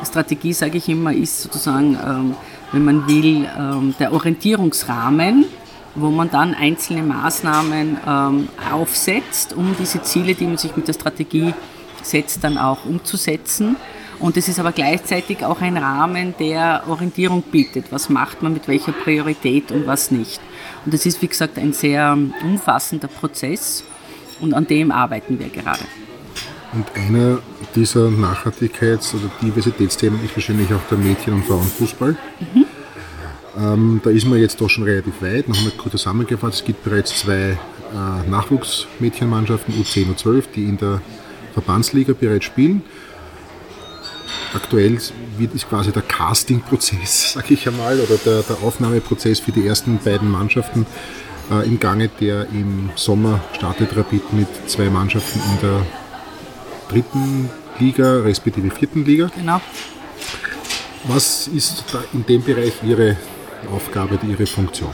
Speaker 2: Strategie, sage ich immer, ist sozusagen, ähm, wenn man will, ähm, der Orientierungsrahmen, wo man dann einzelne Maßnahmen ähm, aufsetzt, um diese Ziele, die man sich mit der Strategie setzt, dann auch umzusetzen. Und es ist aber gleichzeitig auch ein Rahmen, der Orientierung bietet. Was macht man mit welcher Priorität und was nicht. Und das ist, wie gesagt, ein sehr umfassender Prozess und an dem arbeiten wir gerade.
Speaker 1: Und einer dieser Nachhaltigkeits- oder Diversitätsthemen ist wahrscheinlich auch der Mädchen- und Frauenfußball. Mhm. Ähm, da ist man jetzt doch schon relativ weit. Noch einmal kurz zusammengefasst: Es gibt bereits zwei äh, Nachwuchsmädchenmannschaften, U10 und 12, die in der Verbandsliga bereits spielen aktuell wird, ist quasi der Casting-Prozess, sage ich einmal, oder der, der, Aufnahmeprozess für die ersten beiden Mannschaften äh, im Gange, der im Sommer startet Rapid mit zwei Mannschaften in der dritten Liga, respektive vierten Liga.
Speaker 2: Genau.
Speaker 1: Was ist in dem Bereich Ihre Aufgabe, Ihre Funktion?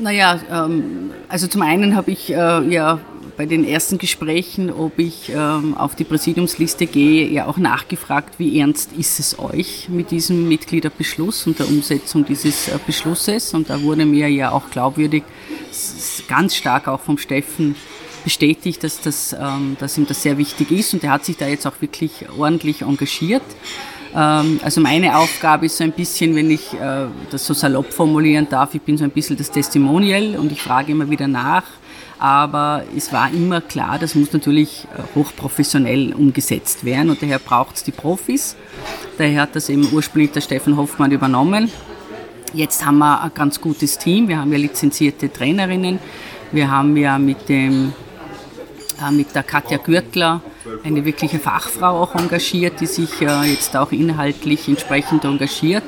Speaker 2: Naja, ähm, also zum einen habe ich äh, ja bei den ersten Gesprächen, ob ich ähm, auf die Präsidiumsliste gehe, ja auch nachgefragt, wie ernst ist es euch mit diesem Mitgliederbeschluss und der Umsetzung dieses äh, Beschlusses. Und da wurde mir ja auch glaubwürdig ganz stark auch vom Steffen bestätigt, dass, das, ähm, dass ihm das sehr wichtig ist und er hat sich da jetzt auch wirklich ordentlich engagiert. Ähm, also meine Aufgabe ist so ein bisschen, wenn ich äh, das so salopp formulieren darf, ich bin so ein bisschen das Testimonial und ich frage immer wieder nach, aber es war immer klar, das muss natürlich äh, hochprofessionell umgesetzt werden und daher braucht es die Profis. Daher hat das eben ursprünglich der Steffen Hoffmann übernommen. Jetzt haben wir ein ganz gutes Team, wir haben ja lizenzierte Trainerinnen, wir haben ja mit, dem, äh, mit der Katja Gürtler eine wirkliche Fachfrau auch engagiert, die sich äh, jetzt auch inhaltlich entsprechend engagiert.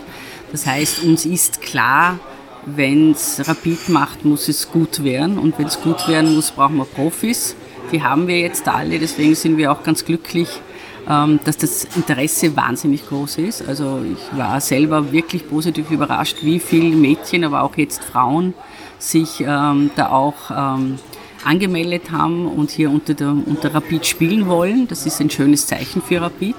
Speaker 2: Das heißt, uns ist klar, wenn es Rapid macht, muss es gut werden. Und wenn es gut werden muss, brauchen wir Profis. Die haben wir jetzt alle, deswegen sind wir auch ganz glücklich, ähm, dass das Interesse wahnsinnig groß ist. Also ich war selber wirklich positiv überrascht, wie viele Mädchen, aber auch jetzt Frauen sich ähm, da auch ähm, angemeldet haben und hier unter, der, unter Rapid spielen wollen. Das ist ein schönes Zeichen für Rapid.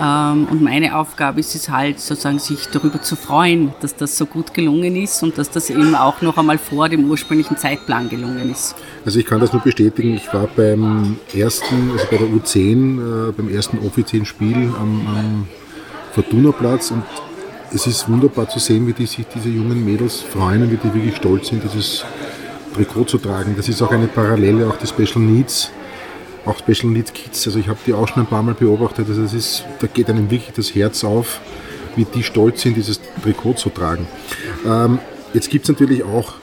Speaker 2: Ähm, und meine Aufgabe ist es halt sozusagen, sich darüber zu freuen, dass das so gut gelungen ist und dass das eben auch noch einmal vor dem ursprünglichen Zeitplan gelungen ist.
Speaker 1: Also ich kann das nur bestätigen. Ich war beim ersten, also bei der U10, äh, beim ersten offiziellen Spiel am, am Fortuna-Platz und es ist wunderbar zu sehen, wie die sich diese jungen Mädels freuen und wie die wirklich stolz sind, dieses Trikot zu tragen. Das ist auch eine Parallele, auch die Special Needs auch Special Needs Kids. Also ich habe die auch schon ein paar Mal beobachtet. Also das ist, da geht einem wirklich das Herz auf, wie die stolz sind, dieses Trikot zu tragen. Ähm, jetzt gibt es natürlich auch,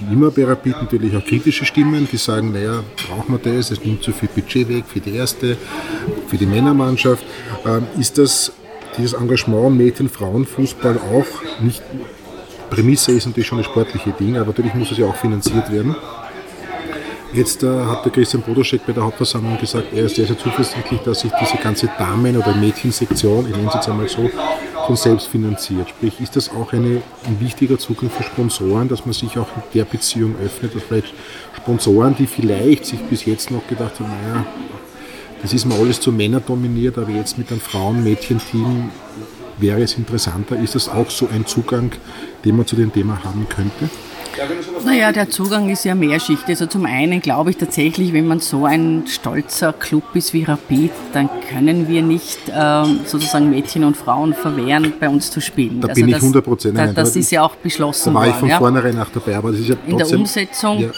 Speaker 1: wie immer bei Rapid, natürlich auch kritische Stimmen, die sagen, naja, brauchen wir das, es nimmt zu viel Budget weg für die erste, für die Männermannschaft. Ähm, ist das dieses Engagement Mädchen-Frauen-Fußball auch nicht Prämisse ist natürlich schon ein sportliche Ding, aber natürlich muss es ja auch finanziert werden. Jetzt äh, hat der Christian Bodoschek bei der Hauptversammlung gesagt, er ist sehr, sehr zuversichtlich, dass sich diese ganze Damen- oder Mädchensektion, ich nenne es jetzt einmal so, von selbst finanziert. Sprich, ist das auch eine, ein wichtiger Zugang für Sponsoren, dass man sich auch in der Beziehung öffnet, dass vielleicht Sponsoren, die vielleicht sich bis jetzt noch gedacht haben, naja, das ist mal alles zu Männer dominiert, aber jetzt mit einem Frauen-Mädchen-Team wäre es interessanter. Ist das auch so ein Zugang, den man zu dem Thema haben könnte?
Speaker 2: Naja, der Zugang ist ja mehrschichtig. Also zum einen glaube ich tatsächlich, wenn man so ein stolzer Club ist wie Rapid, dann können wir nicht ähm, sozusagen Mädchen und Frauen verwehren, bei uns zu spielen.
Speaker 1: Da also bin ich 100 Prozent.
Speaker 2: Da, das ist ja auch beschlossen
Speaker 1: worden. Da war ich von
Speaker 2: ja.
Speaker 1: vornherein auch dabei, aber das ist ja
Speaker 2: In der Umsetzung... Ja.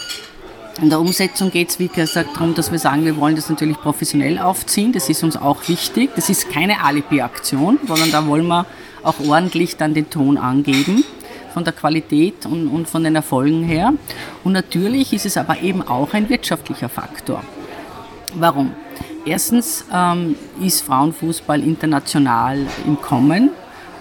Speaker 2: In der Umsetzung geht es, wie gesagt, darum, dass wir sagen, wir wollen das natürlich professionell aufziehen. Das ist uns auch wichtig. Das ist keine Alibi-Aktion, sondern da wollen wir auch ordentlich dann den Ton angeben von der Qualität und, und von den Erfolgen her. Und natürlich ist es aber eben auch ein wirtschaftlicher Faktor. Warum? Erstens ähm, ist Frauenfußball international im Kommen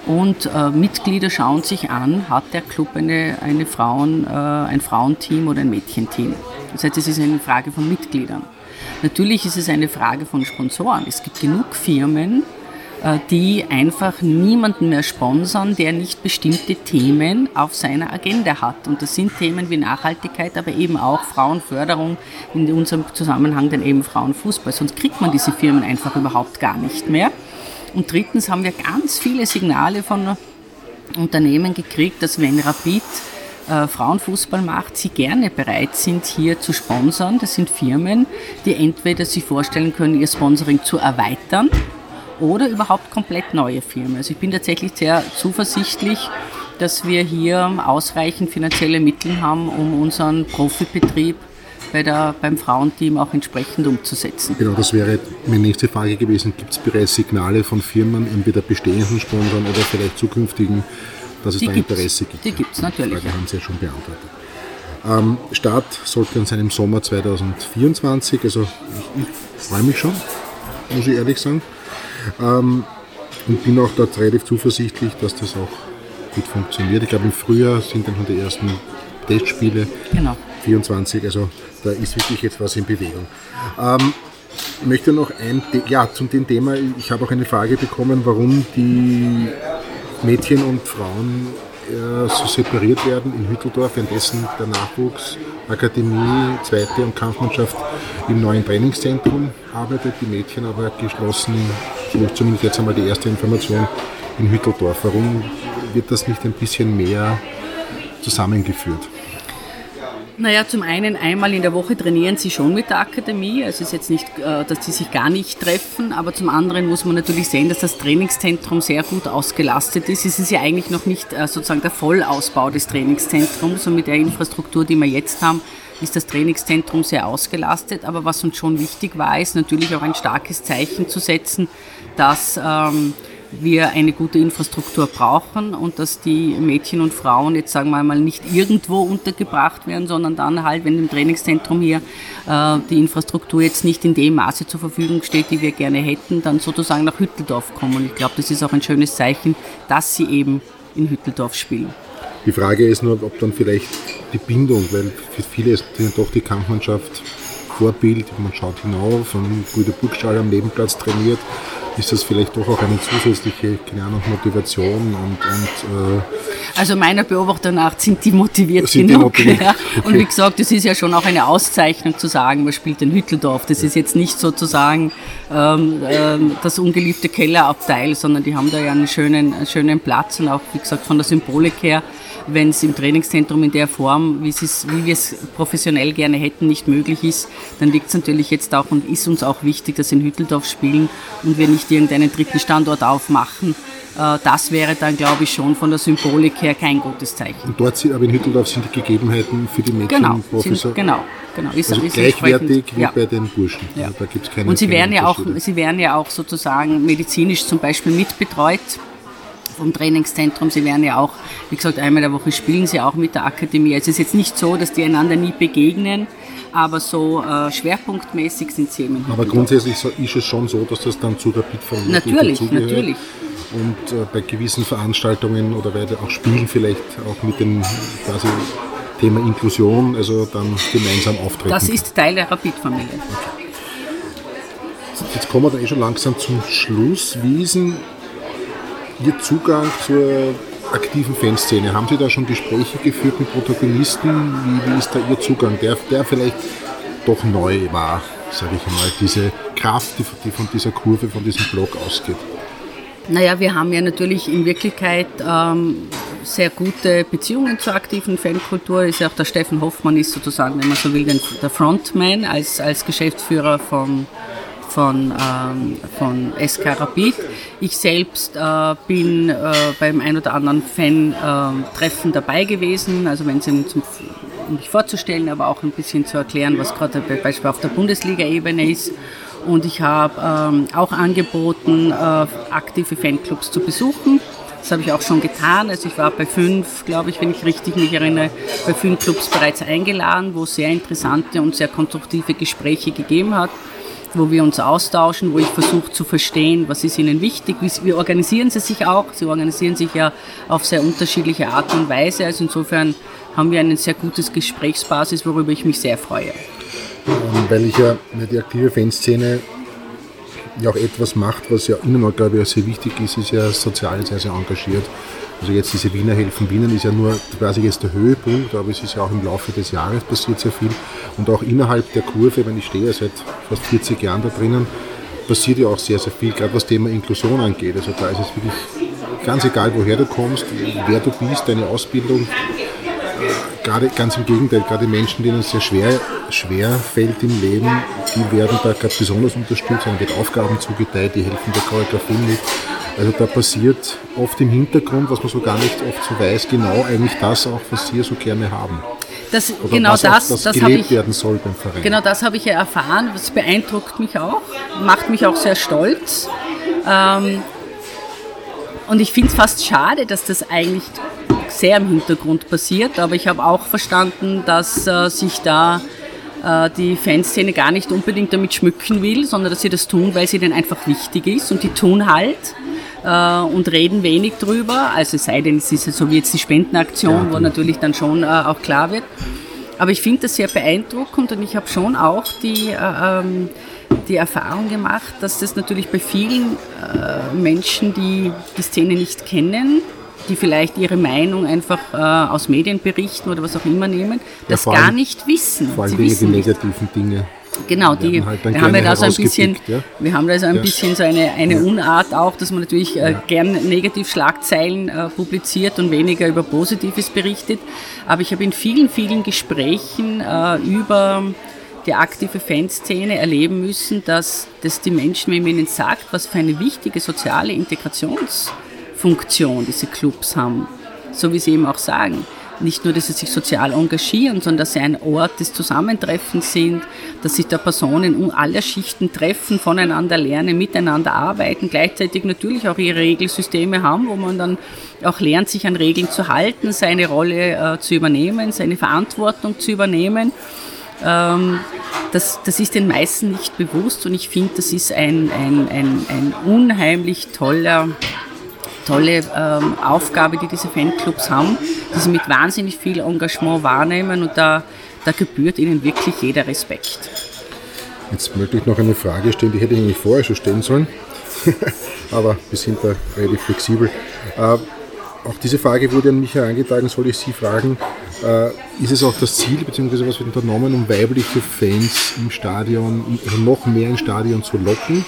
Speaker 2: und äh, Mitglieder schauen sich an, hat der Club eine, eine Frauen, äh, ein Frauenteam oder ein Mädchenteam. Das heißt, es ist eine Frage von Mitgliedern. Natürlich ist es eine Frage von Sponsoren. Es gibt genug Firmen, die einfach niemanden mehr sponsern, der nicht bestimmte Themen auf seiner Agenda hat. Und das sind Themen wie Nachhaltigkeit, aber eben auch Frauenförderung, in unserem Zusammenhang dann eben Frauenfußball. Sonst kriegt man diese Firmen einfach überhaupt gar nicht mehr. Und drittens haben wir ganz viele Signale von Unternehmen gekriegt, dass wenn Rapid äh, Frauenfußball macht, sie gerne bereit sind, hier zu sponsern. Das sind Firmen, die entweder sich vorstellen können, ihr Sponsoring zu erweitern oder überhaupt komplett neue Firmen. Also ich bin tatsächlich sehr zuversichtlich, dass wir hier ausreichend finanzielle Mittel haben, um unseren Profibetrieb bei der, beim Frauenteam auch entsprechend umzusetzen.
Speaker 1: Genau, das wäre meine nächste Frage gewesen. Gibt es bereits Signale von Firmen, entweder bestehenden Sponsoren oder vielleicht zukünftigen, dass es die da Interesse gibt?
Speaker 2: Die gibt es natürlich.
Speaker 1: Die haben Sie ja schon beantwortet. Ähm, Start sollte dann sein im Sommer 2024, also ich, ich freue mich schon, muss ich ehrlich sagen. Ähm, und bin auch dort relativ zuversichtlich, dass das auch gut funktioniert. Ich glaube, im Frühjahr sind dann schon die ersten Testspiele.
Speaker 2: Genau.
Speaker 1: 24, also da ist wirklich jetzt was in Bewegung. Ähm, ich möchte noch ein, ja, zum dem Thema, ich habe auch eine Frage bekommen, warum die Mädchen und Frauen äh, so separiert werden in Hütteldorf, währenddessen der Nachwuchs, Akademie, zweite und Kampfmannschaft im neuen Trainingszentrum arbeitet, die Mädchen aber geschlossen so zumindest jetzt einmal die erste Information in Hütteldorf. Warum wird das nicht ein bisschen mehr zusammengeführt?
Speaker 2: Naja, zum einen einmal in der Woche trainieren sie schon mit der Akademie. Also es ist jetzt nicht, äh, dass sie sich gar nicht treffen, aber zum anderen muss man natürlich sehen, dass das Trainingszentrum sehr gut ausgelastet ist. Es ist ja eigentlich noch nicht äh, sozusagen der Vollausbau des Trainingszentrums und mit der Infrastruktur, die wir jetzt haben, ist das Trainingszentrum sehr ausgelastet. Aber was uns schon wichtig war, ist natürlich auch ein starkes Zeichen zu setzen, dass ähm, wir eine gute Infrastruktur brauchen und dass die Mädchen und Frauen jetzt sagen wir mal nicht irgendwo untergebracht werden, sondern dann halt, wenn im Trainingszentrum hier äh, die Infrastruktur jetzt nicht in dem Maße zur Verfügung steht, die wir gerne hätten, dann sozusagen nach Hütteldorf kommen. Und ich glaube, das ist auch ein schönes Zeichen, dass sie eben in Hütteldorf spielen.
Speaker 1: Die Frage ist nur, ob dann vielleicht die Bindung, weil für viele ist doch die Kampfmannschaft Vorbild, man schaut hinauf und Guido Burgstall am Nebenplatz trainiert, ist das vielleicht doch auch eine zusätzliche keine Ahnung, Motivation und, und äh,
Speaker 2: Also meiner Beobachtung nach sind die motiviert
Speaker 1: Sind die
Speaker 2: genug.
Speaker 1: motiviert?
Speaker 2: Ja. Und wie gesagt, das ist ja schon auch eine Auszeichnung zu sagen, man spielt in Hütteldorf. Das ist jetzt nicht sozusagen ähm, ähm, das ungeliebte Kellerabteil, sondern die haben da ja einen schönen, einen schönen Platz und auch, wie gesagt, von der Symbolik her, wenn es im Trainingszentrum in der Form, wie wir es professionell gerne hätten, nicht möglich ist, dann liegt es natürlich jetzt auch und ist uns auch wichtig, dass wir in Hütteldorf spielen und wir nicht irgendeinen dritten Standort aufmachen. Äh, Das wäre dann, glaube ich, schon von der Symbolik her kein gutes Zeichen.
Speaker 1: Und dort sind, aber in Hütteldorf sind die Gegebenheiten für die Mädchen
Speaker 2: Genau,
Speaker 1: Professor,
Speaker 2: sind, genau, genau. Ist,
Speaker 1: also
Speaker 2: ist
Speaker 1: gleichwertig wie
Speaker 2: ja.
Speaker 1: bei den Burschen.
Speaker 2: Ja.
Speaker 1: Also da gibt's keine
Speaker 2: Und sie werden, ja auch, sie werden ja auch sozusagen medizinisch zum Beispiel mitbetreut vom Trainingszentrum. Sie werden ja auch, wie gesagt, einmal der Woche spielen sie auch mit der Akademie. Also es ist jetzt nicht so, dass die einander nie begegnen, aber so äh, schwerpunktmäßig sind sie eben. in
Speaker 1: Aber grundsätzlich so- ist es schon so, dass das dann zu der Bitfamilie
Speaker 2: Natürlich, natürlich.
Speaker 1: Und äh, bei gewissen Veranstaltungen oder bei auch Spielen vielleicht auch mit dem quasi Thema Inklusion, also dann gemeinsam auftreten.
Speaker 2: Das ist Teil der Rapid-Familie.
Speaker 1: Jetzt kommen wir da eh schon langsam zum Schluss. Wie ist denn Ihr Zugang zur aktiven Fanszene? Haben Sie da schon Gespräche geführt mit Protagonisten? Wie, wie ist da Ihr Zugang, der, der vielleicht doch neu war, sage ich einmal, diese Kraft, die, die von dieser Kurve, von diesem Block ausgeht?
Speaker 2: Naja, wir haben ja natürlich in Wirklichkeit ähm, sehr gute Beziehungen zur aktiven Fankultur. Ist ja auch der Steffen Hoffmann ist sozusagen, wenn man so will, der Frontman als, als Geschäftsführer von, von, ähm, von SK Rapid. Ich selbst äh, bin äh, beim ein oder anderen Fan-Treffen dabei gewesen, also wenn eben zum um mich vorzustellen, aber auch ein bisschen zu erklären, was gerade bei- Beispiel auf der Bundesliga-Ebene ist. Und ich habe ähm, auch angeboten, äh, aktive Fanclubs zu besuchen. Das habe ich auch schon getan. Also ich war bei fünf, glaube ich, wenn ich richtig mich erinnere, bei fünf Clubs bereits eingeladen, wo es sehr interessante und sehr konstruktive Gespräche gegeben hat wo wir uns austauschen, wo ich versuche zu verstehen, was ist ihnen wichtig, wie, wie organisieren sie sich auch. Sie organisieren sich ja auf sehr unterschiedliche Art und Weise. Also insofern haben wir eine sehr gutes Gesprächsbasis, worüber ich mich sehr freue.
Speaker 1: Ähm, weil ich ja die aktive Fanszene ja auch etwas macht, was ja auch, glaube ich, sehr wichtig ist, ist ja sozial sehr, sehr engagiert. Also jetzt diese Wiener helfen Wienern ist ja nur quasi jetzt der Höhepunkt, aber es ist ja auch im Laufe des Jahres passiert sehr viel. Und auch innerhalb der Kurve, wenn ich stehe ja seit fast 40 Jahren da drinnen, passiert ja auch sehr, sehr viel, gerade was Thema Inklusion angeht. Also da ist es wirklich ganz egal, woher du kommst, wer du bist, deine Ausbildung, gerade ganz im Gegenteil, gerade Menschen, denen es sehr schwer, schwer fällt im Leben, die werden da gerade besonders unterstützt, dann wird Aufgaben zugeteilt, die helfen der Choreografie mit. Also da passiert oft im Hintergrund, was man so gar nicht oft so weiß, genau eigentlich das auch, was Sie so gerne haben.
Speaker 2: Das,
Speaker 1: Oder
Speaker 2: genau
Speaker 1: was
Speaker 2: das,
Speaker 1: das,
Speaker 2: das habe
Speaker 1: gelebt
Speaker 2: ich,
Speaker 1: werden soll beim Verein.
Speaker 2: genau das habe ich ja erfahren. Das beeindruckt mich auch, macht mich auch sehr stolz. Ähm, und ich finde es fast schade, dass das eigentlich sehr im Hintergrund passiert. Aber ich habe auch verstanden, dass äh, sich da äh, die Fanszene gar nicht unbedingt damit schmücken will, sondern dass sie das tun, weil sie denen einfach wichtig ist. Und die tun halt äh, und reden wenig drüber. Also es sei denn, es ist ja so wie jetzt die Spendenaktion, wo natürlich dann schon äh, auch klar wird. Aber ich finde das sehr beeindruckend und ich habe schon auch die, äh, ähm, die Erfahrung gemacht, dass das natürlich bei vielen äh, Menschen, die die Szene nicht kennen, die vielleicht ihre Meinung einfach äh, aus Medienberichten oder was auch immer nehmen, das gar
Speaker 1: allem-
Speaker 2: nicht wissen.
Speaker 1: Vor allem
Speaker 2: nicht.
Speaker 1: negativen Dinge.
Speaker 2: Genau, die,
Speaker 1: halt
Speaker 2: wir haben ja so ein bisschen,
Speaker 1: ja.
Speaker 2: wir haben da so ein
Speaker 1: Ja.
Speaker 2: bisschen so eine, eine Unart auch, dass man natürlich äh, gern Negativschlagzeilen äh, publiziert und weniger über Positives berichtet. Aber ich habe in vielen, vielen Gesprächen äh, über die aktive Fanszene erleben müssen, dass, dass die Menschen, wenn man ihnen sagt, was für eine wichtige soziale Integrationsfunktion diese Clubs haben, so wie sie eben auch sagen, nicht nur, dass sie sich sozial engagieren, sondern dass sie ein Ort des Zusammentreffens sind, dass sich da Personen aller Schichten treffen, voneinander lernen, miteinander arbeiten, gleichzeitig natürlich auch ihre Regelsysteme haben, wo man dann auch lernt, sich an Regeln zu halten, seine Rolle äh, zu übernehmen, seine Verantwortung zu übernehmen. Ähm, das, das ist den meisten nicht bewusst und ich finde, das ist ein, ein, ein, ein unheimlich toller tolle ähm, Aufgabe, die diese Fanclubs haben, die sie mit wahnsinnig viel Engagement wahrnehmen und da, da gebührt ihnen wirklich jeder Respekt.
Speaker 1: Jetzt möchte ich noch eine Frage stellen, die hätte ich eigentlich vorher schon stellen sollen. Aber wir sind da relativ flexibel. Äh, auch diese Frage wurde an mich herangetragen, soll ich Sie fragen, äh, ist es auch das Ziel, beziehungsweise was wird unternommen, um weibliche Fans im Stadion, also noch mehr im Stadion zu locken,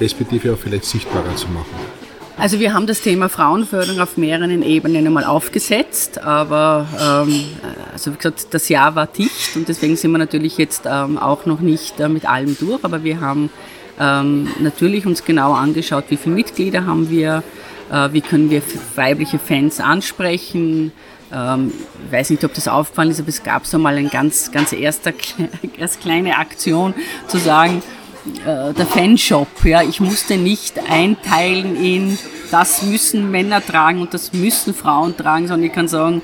Speaker 1: respektive auch vielleicht sichtbarer zu machen?
Speaker 2: Also wir haben das Thema Frauenförderung auf mehreren Ebenen einmal aufgesetzt, aber ähm, also wie gesagt, das Jahr war dicht und deswegen sind wir natürlich jetzt ähm, auch noch nicht äh, mit allem durch, aber wir haben ähm, natürlich uns genau angeschaut, wie viele Mitglieder haben wir, äh, wie können wir weibliche Fans ansprechen. Ähm, ich weiß nicht, ob das aufgefallen ist, aber es gab so mal eine ganz, ganz erste, erst kleine Aktion zu sagen, äh, der Fanshop. Ja, ich musste nicht einteilen in, das müssen Männer tragen und das müssen Frauen tragen, sondern ich kann sagen,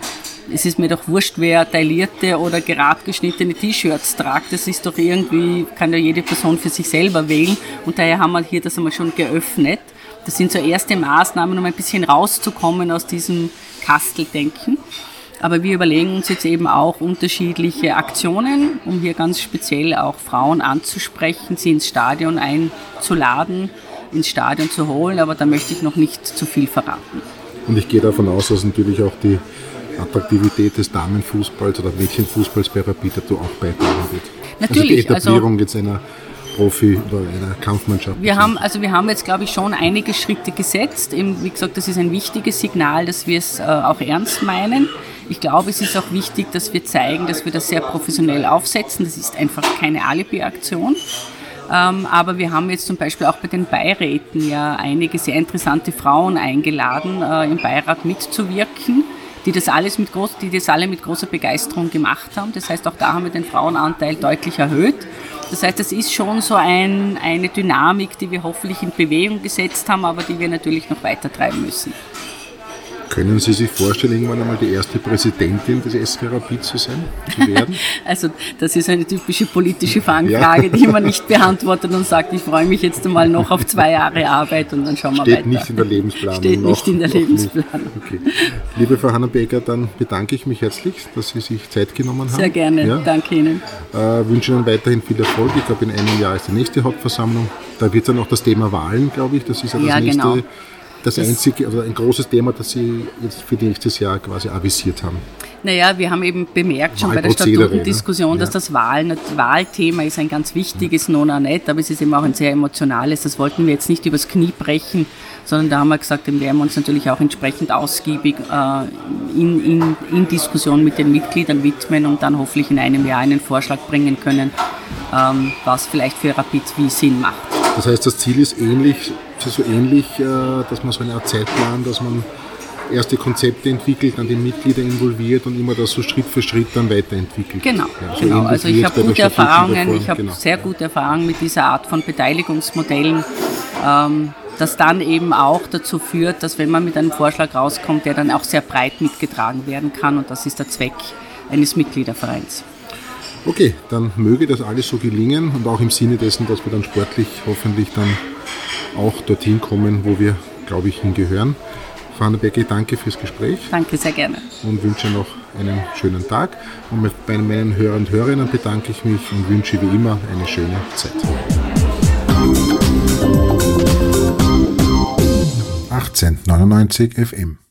Speaker 2: es ist mir doch wurscht, wer taillierte oder gerad geschnittene T-Shirts tragt. Das ist doch irgendwie, kann ja jede Person für sich selber wählen. Und daher haben wir hier das einmal schon geöffnet. Das sind so erste Maßnahmen, um ein bisschen rauszukommen aus diesem Kasteldenken. Aber wir überlegen uns jetzt eben auch unterschiedliche Aktionen, um hier ganz speziell auch Frauen anzusprechen, sie ins Stadion einzuladen, ins Stadion zu holen. Aber da möchte ich noch nicht zu viel verraten.
Speaker 1: Und ich gehe davon aus, dass natürlich auch die Attraktivität des Damenfußballs oder Mädchenfußballs bei Rapid auch beitragen wird.
Speaker 2: Natürlich.
Speaker 1: Also die Etablierung also, jetzt einer Profi- oder einer Kampfmannschaft.
Speaker 2: Wir haben, also wir haben jetzt, glaube ich, schon einige Schritte gesetzt. Wie gesagt, das ist ein wichtiges Signal, dass wir es äh, auch ernst meinen. Ich glaube, es ist auch wichtig, dass wir zeigen, dass wir das sehr professionell aufsetzen. Das ist einfach keine Alibi-Aktion. Ähm, aber wir haben jetzt zum Beispiel auch bei den Beiräten ja einige sehr interessante Frauen eingeladen, äh, im Beirat mitzuwirken, die das alles mit groß, die das alle mit großer Begeisterung gemacht haben. Das heißt, auch da haben wir den Frauenanteil deutlich erhöht. Das heißt, das ist schon so ein, eine Dynamik, die wir hoffentlich in Bewegung gesetzt haben, aber die wir natürlich noch weiter treiben müssen.
Speaker 1: Können Sie sich vorstellen, irgendwann einmal die erste Präsidentin des SK Rapid zu sein, zu werden?
Speaker 2: also das ist eine typische politische Fangfrage, ja. die man nicht beantwortet und sagt, ich freue mich jetzt einmal noch auf zwei Jahre Arbeit und dann schauen wir
Speaker 1: Steht
Speaker 2: weiter.
Speaker 1: nicht in der Lebensplanung.
Speaker 2: Steht noch, nicht in der Lebensplanung.
Speaker 1: Okay. Liebe Frau Hannabecker, dann bedanke ich mich herzlich, dass Sie sich Zeit genommen haben.
Speaker 2: Sehr gerne, ja. danke Ihnen.
Speaker 1: Äh, wünsche Ihnen weiterhin viel Erfolg. Ich glaube, in einem Jahr ist die nächste Hauptversammlung. Da wird dann auch das Thema Wahlen, glaube ich, das ist ja das ja, nächste. Genau das, das einzige, also ein großes Thema, das Sie jetzt für nächstes Jahr quasi avisiert haben?
Speaker 2: Naja, wir haben eben bemerkt schon bei der Statutendiskussion, dass das Wahl, Wahlthema ist ein ganz wichtiges, non auch nicht, aber es ist eben auch ein sehr emotionales. Das wollten wir jetzt nicht übers Knie brechen, sondern da haben wir gesagt, dem werden wir uns natürlich auch entsprechend ausgiebig äh, in, in, in Diskussion mit den Mitgliedern widmen und dann hoffentlich in einem Jahr einen Vorschlag bringen können, ähm, was vielleicht für Rapid wie Sinn macht.
Speaker 1: Das heißt, das Ziel ist ähnlich, so ähnlich, äh, dass man so eine Art Zeitplan, dass man erste Konzepte entwickelt, dann die Mitglieder involviert und immer das so Schritt für Schritt dann weiterentwickelt.
Speaker 2: Genau, ja, so genau. also ich habe gute Erfahrungen, ich habe genau. sehr gute Erfahrungen mit dieser Art von Beteiligungsmodellen, ähm, das dann eben auch dazu führt, dass wenn man mit einem Vorschlag rauskommt, der dann auch sehr breit mitgetragen werden kann und das ist der Zweck eines Mitgliedervereins.
Speaker 1: Okay, dann möge das alles so gelingen und auch im Sinne dessen, dass wir dann sportlich hoffentlich dann auch dorthin kommen, wo wir, glaube ich, hingehören. Frau Becke, danke fürs Gespräch.
Speaker 2: Danke sehr gerne.
Speaker 1: Und wünsche noch einen schönen Tag. Und bei meinen Hörern und Hörerinnen bedanke ich mich und wünsche wie immer eine schöne Zeit. 1899 FM